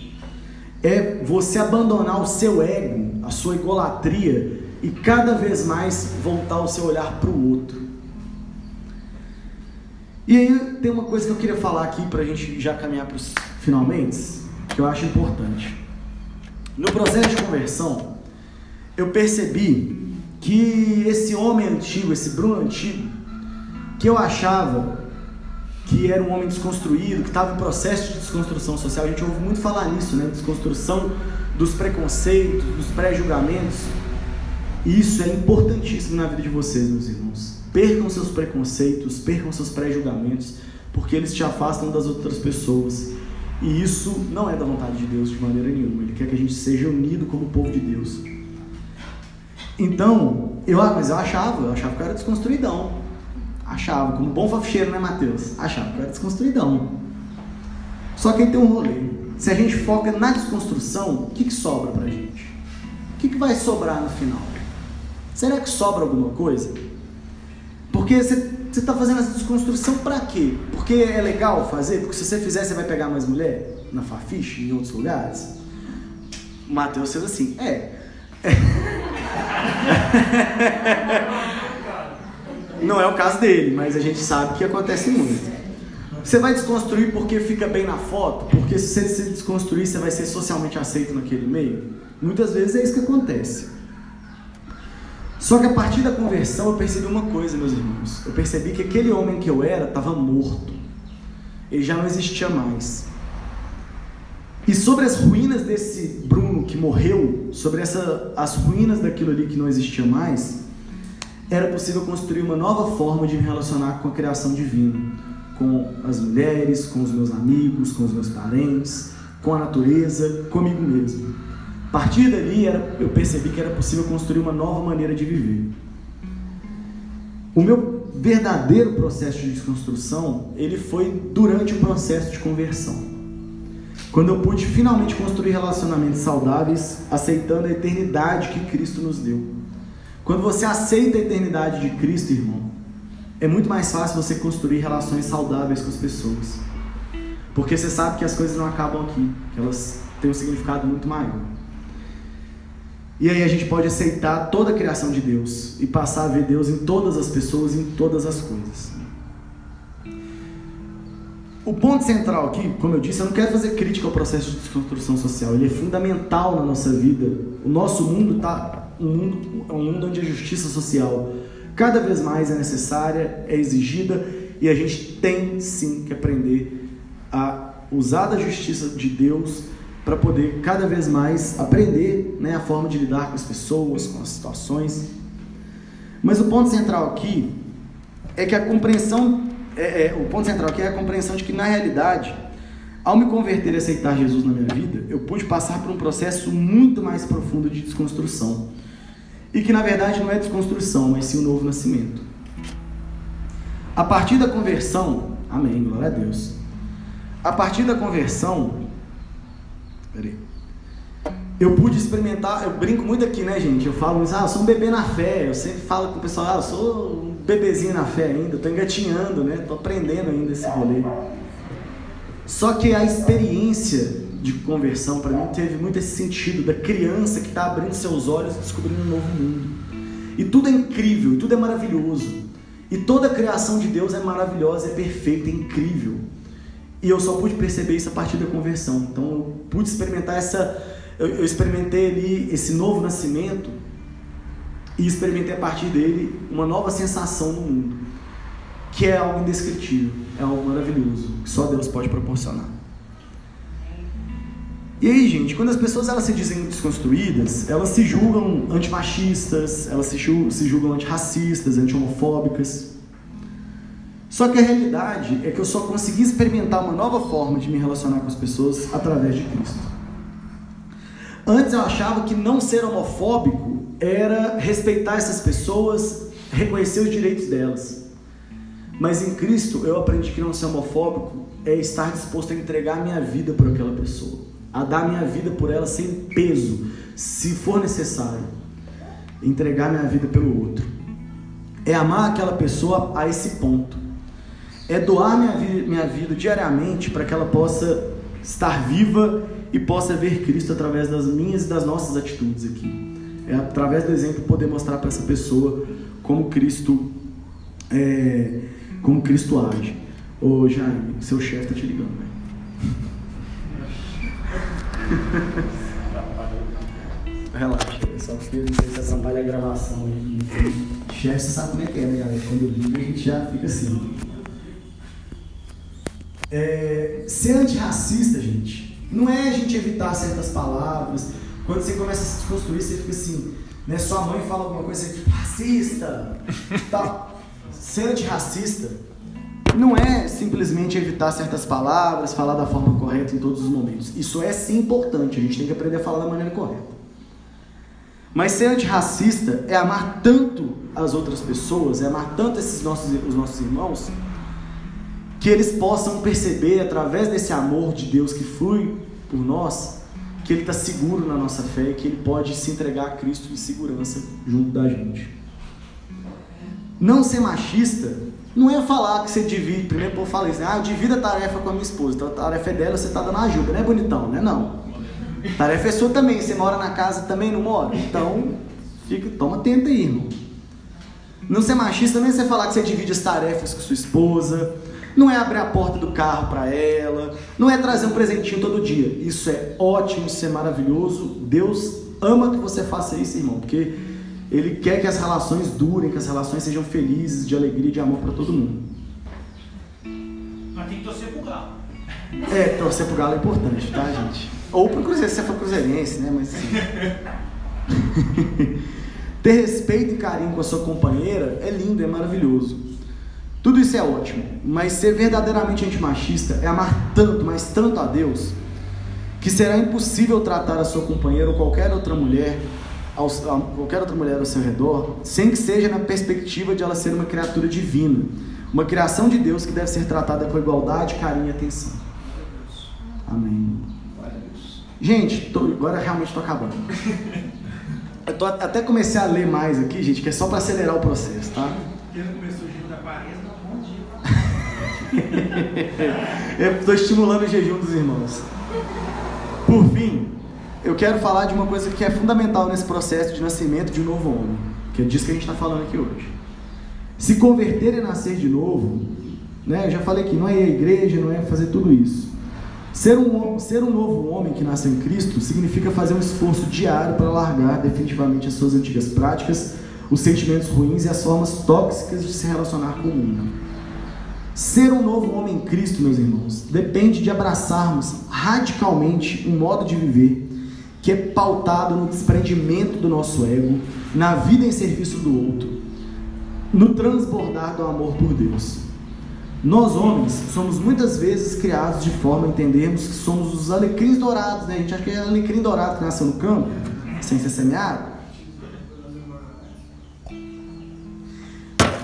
É você abandonar o seu ego, a sua egolatria e cada vez mais voltar o seu olhar para o outro. E aí tem uma coisa que eu queria falar aqui para a gente já caminhar para os finalmente, que eu acho importante. No processo de conversão, eu percebi que esse homem antigo, esse Bruno antigo, que eu achava que era um homem desconstruído, que estava em processo de desconstrução social. A gente ouve muito falar nisso, né? Desconstrução dos preconceitos, dos pré-julgamentos. Isso é importantíssimo na vida de vocês, meus irmãos. Percam seus preconceitos, percam seus pré-julgamentos, porque eles te afastam das outras pessoas. E isso não é da vontade de Deus de maneira nenhuma. Ele quer que a gente seja unido como povo de Deus. Então, eu, mas eu achava, eu achava que eu era desconstruidão. Achava, como bom faficheiro, né, Mateus? Achava que era desconstruidão. Só que aí tem um rolê. Se a gente foca na desconstrução, o que, que sobra pra gente? O que, que vai sobrar no final? Será que sobra alguma coisa? Porque você está fazendo essa desconstrução para quê? Porque é legal fazer? Porque se você fizer, você vai pegar mais mulher? Na Fafiche, em outros lugares? O Mateus fez assim, é. (laughs) Não é o caso dele, mas a gente sabe que acontece muito. Você vai desconstruir porque fica bem na foto? Porque se você se desconstruir, você vai ser socialmente aceito naquele meio? Muitas vezes é isso que acontece. Só que a partir da conversão eu percebi uma coisa, meus irmãos. Eu percebi que aquele homem que eu era estava morto. Ele já não existia mais. E sobre as ruínas desse Bruno que morreu, sobre essa, as ruínas daquilo ali que não existia mais, era possível construir uma nova forma de me relacionar com a criação divina, com as mulheres, com os meus amigos, com os meus parentes, com a natureza, comigo mesmo. A partir dali era, eu percebi que era possível construir uma nova maneira de viver. O meu verdadeiro processo de desconstrução, ele foi durante o processo de conversão. Quando eu pude finalmente construir relacionamentos saudáveis, aceitando a eternidade que Cristo nos deu. Quando você aceita a eternidade de Cristo, irmão, é muito mais fácil você construir relações saudáveis com as pessoas. Porque você sabe que as coisas não acabam aqui, que elas têm um significado muito maior. E aí a gente pode aceitar toda a criação de Deus e passar a ver Deus em todas as pessoas, em todas as coisas. O ponto central aqui, como eu disse, eu não quero fazer crítica ao processo de desconstrução social. Ele é fundamental na nossa vida. O nosso mundo está um mundo, um mundo onde a justiça social cada vez mais é necessária, é exigida e a gente tem sim que aprender a usar da justiça de Deus para poder cada vez mais aprender né, a forma de lidar com as pessoas, com as situações. Mas o ponto central aqui é que a compreensão, é, é, o ponto central aqui é a compreensão de que na realidade, ao me converter e aceitar Jesus na minha vida, eu pude passar por um processo muito mais profundo de desconstrução e que na verdade não é desconstrução, mas sim o um novo nascimento. A partir da conversão, amém, glória a Deus. A partir da conversão, peraí, eu pude experimentar, eu brinco muito aqui, né, gente? Eu falo, ah, eu sou um bebê na fé. Eu sempre falo com o pessoal, ah, eu sou um bebezinho na fé ainda, estou engatinhando, né? Estou aprendendo ainda esse rolê. Só que a experiência de conversão para mim teve muito esse sentido da criança que está abrindo seus olhos e descobrindo um novo mundo. E tudo é incrível, e tudo é maravilhoso. E toda a criação de Deus é maravilhosa, é perfeita, é incrível. E eu só pude perceber isso a partir da conversão. Então eu pude experimentar essa. Eu, eu experimentei ali esse novo nascimento e experimentei a partir dele uma nova sensação no mundo, que é algo indescritível, é algo maravilhoso, que só Deus pode proporcionar. E aí, gente, quando as pessoas elas se dizem desconstruídas, elas se julgam antimachistas, elas se, se julgam antirracistas, anti-homofóbicas. Só que a realidade é que eu só consegui experimentar uma nova forma de me relacionar com as pessoas através de Cristo. Antes eu achava que não ser homofóbico era respeitar essas pessoas, reconhecer os direitos delas. Mas em Cristo eu aprendi que não ser homofóbico é estar disposto a entregar minha vida por aquela pessoa a dar minha vida por ela sem peso, se for necessário. Entregar minha vida pelo outro. É amar aquela pessoa a esse ponto. É doar minha vida, minha vida diariamente para que ela possa estar viva e possa ver Cristo através das minhas e das nossas atitudes aqui. É através do exemplo poder mostrar para essa pessoa como Cristo é, como Cristo age. Ô Jaime, seu chefe está te ligando, velho. (laughs) Relaxa, só que não sei se atrapalha a gravação aí. Chefe, você sabe como é que é, né, galera? Quando liga, a gente já fica assim. É, ser antirracista, gente, não é a gente evitar certas palavras. Quando você começa a se desconstruir, você fica assim, né? Sua mãe fala alguma coisa tipo, racista, (laughs) tal. Ser antirracista não é simplesmente evitar certas palavras, falar da forma correta em todos os momentos. Isso é sim importante, a gente tem que aprender a falar da maneira correta. Mas ser antirracista é amar tanto as outras pessoas, é amar tanto esses nossos, os nossos irmãos, que eles possam perceber através desse amor de Deus que flui por nós, que Ele está seguro na nossa fé e que Ele pode se entregar a Cristo em segurança junto da gente. Não ser machista não é falar que você divide, primeiro o povo fala isso, né? ah, eu divido a tarefa com a minha esposa, então a tarefa é dela, você está dando ajuda, não é bonitão, né? Não. A tarefa é sua também, você mora na casa também, não mora? Então, fica, toma atento aí, irmão. Não ser machista não é você falar que você divide as tarefas com sua esposa, não é abrir a porta do carro para ela, não é trazer um presentinho todo dia. Isso é ótimo, isso é maravilhoso. Deus ama que você faça isso, irmão, porque ele quer que as relações durem, que as relações sejam felizes, de alegria e de amor para todo mundo. Mas tem que torcer pro galo. É, torcer pro galo é importante, tá, gente? Ou pro Cruzeiro, se você for cruzeirense, né? Mas assim. (laughs) Ter respeito e carinho com a sua companheira é lindo, é maravilhoso. Tudo isso é ótimo, mas ser verdadeiramente antimachista é amar tanto, mas tanto a Deus, que será impossível tratar a sua companheira ou qualquer outra mulher ao, a qualquer outra mulher ao seu redor, sem que seja na perspectiva de ela ser uma criatura divina, uma criação de Deus que deve ser tratada com igualdade, carinho e atenção. Amém. Gente, tô, agora realmente estou acabando. (laughs) Eu tô, até comecei a ler mais aqui, gente, que é só para acelerar o processo, tá? Quem não começou o jejum da quaresma, bom dia. (laughs) Eu estou estimulando o jejum dos irmãos. Por fim, eu quero falar de uma coisa que é fundamental nesse processo de nascimento de um novo homem, que é disso que a gente está falando aqui hoje. Se converter e nascer de novo, né? Eu já falei que não é a igreja, não é fazer tudo isso. Ser um, ser um novo homem que nasceu em Cristo significa fazer um esforço diário para largar definitivamente as suas antigas práticas, os sentimentos ruins e as formas tóxicas de se relacionar com o mundo. Ser um novo homem em Cristo, meus irmãos, depende de abraçarmos radicalmente um modo de viver que é pautado no desprendimento do nosso ego, na vida em serviço do outro, no transbordar do amor por Deus. Nós, homens, somos muitas vezes criados de forma a entendermos que somos os alecrins dourados, né? A gente acha que é alecrim dourado que nasceu no campo, sem ser semeado.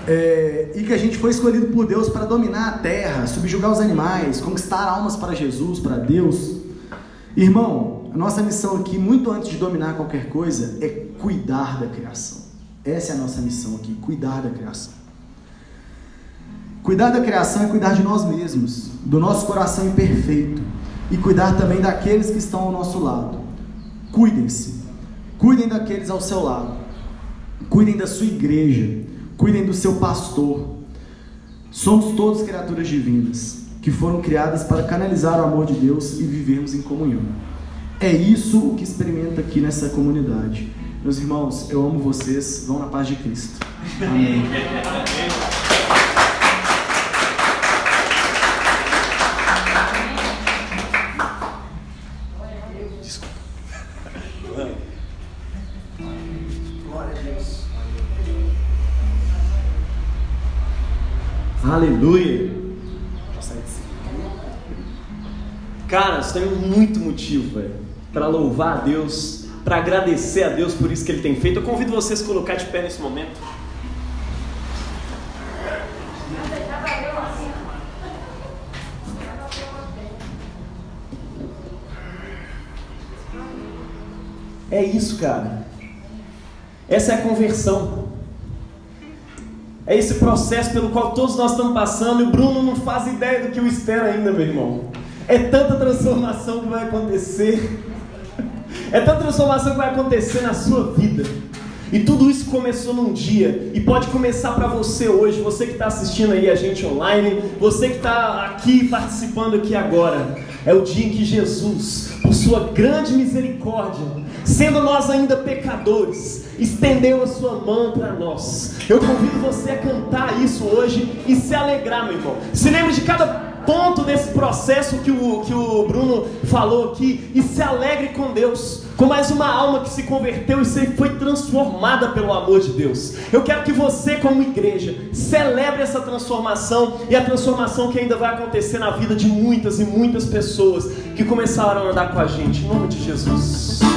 É, e que a gente foi escolhido por Deus para dominar a terra, subjugar os animais, conquistar almas para Jesus, para Deus. Irmão, a nossa missão aqui, muito antes de dominar qualquer coisa, é cuidar da criação. Essa é a nossa missão aqui, cuidar da criação. Cuidar da criação é cuidar de nós mesmos, do nosso coração imperfeito e cuidar também daqueles que estão ao nosso lado. Cuidem-se, cuidem daqueles ao seu lado, cuidem da sua igreja, cuidem do seu pastor. Somos todos criaturas divinas que foram criadas para canalizar o amor de Deus e vivermos em comunhão. É isso o que experimenta aqui nessa comunidade. Meus irmãos, eu amo vocês. Vão na paz de Cristo. Amém. (laughs) nós temos muito motivo, velho, para louvar a Deus, para agradecer a Deus por isso que Ele tem feito. Eu convido vocês a colocar de pé nesse momento. É isso, cara. Essa é a conversão. É esse processo pelo qual todos nós estamos passando e o Bruno não faz ideia do que o espera ainda, meu irmão. É tanta transformação que vai acontecer. É tanta transformação que vai acontecer na sua vida. E tudo isso começou num dia e pode começar para você hoje, você que está assistindo aí a gente online, você que está aqui participando aqui agora. É o dia em que Jesus, por sua grande misericórdia, sendo nós ainda pecadores, estendeu a sua mão para nós. Eu convido você a cantar isso hoje e se alegrar, meu irmão. Se lembre de cada ponto desse processo que o, que o Bruno falou aqui e se alegre com Deus, com mais uma alma que se converteu e foi transformada pelo amor de Deus. Eu quero que você, como igreja, celebre essa transformação e a transformação que ainda vai acontecer na vida de muitas e muitas pessoas que começaram a andar com a gente, em nome de Jesus.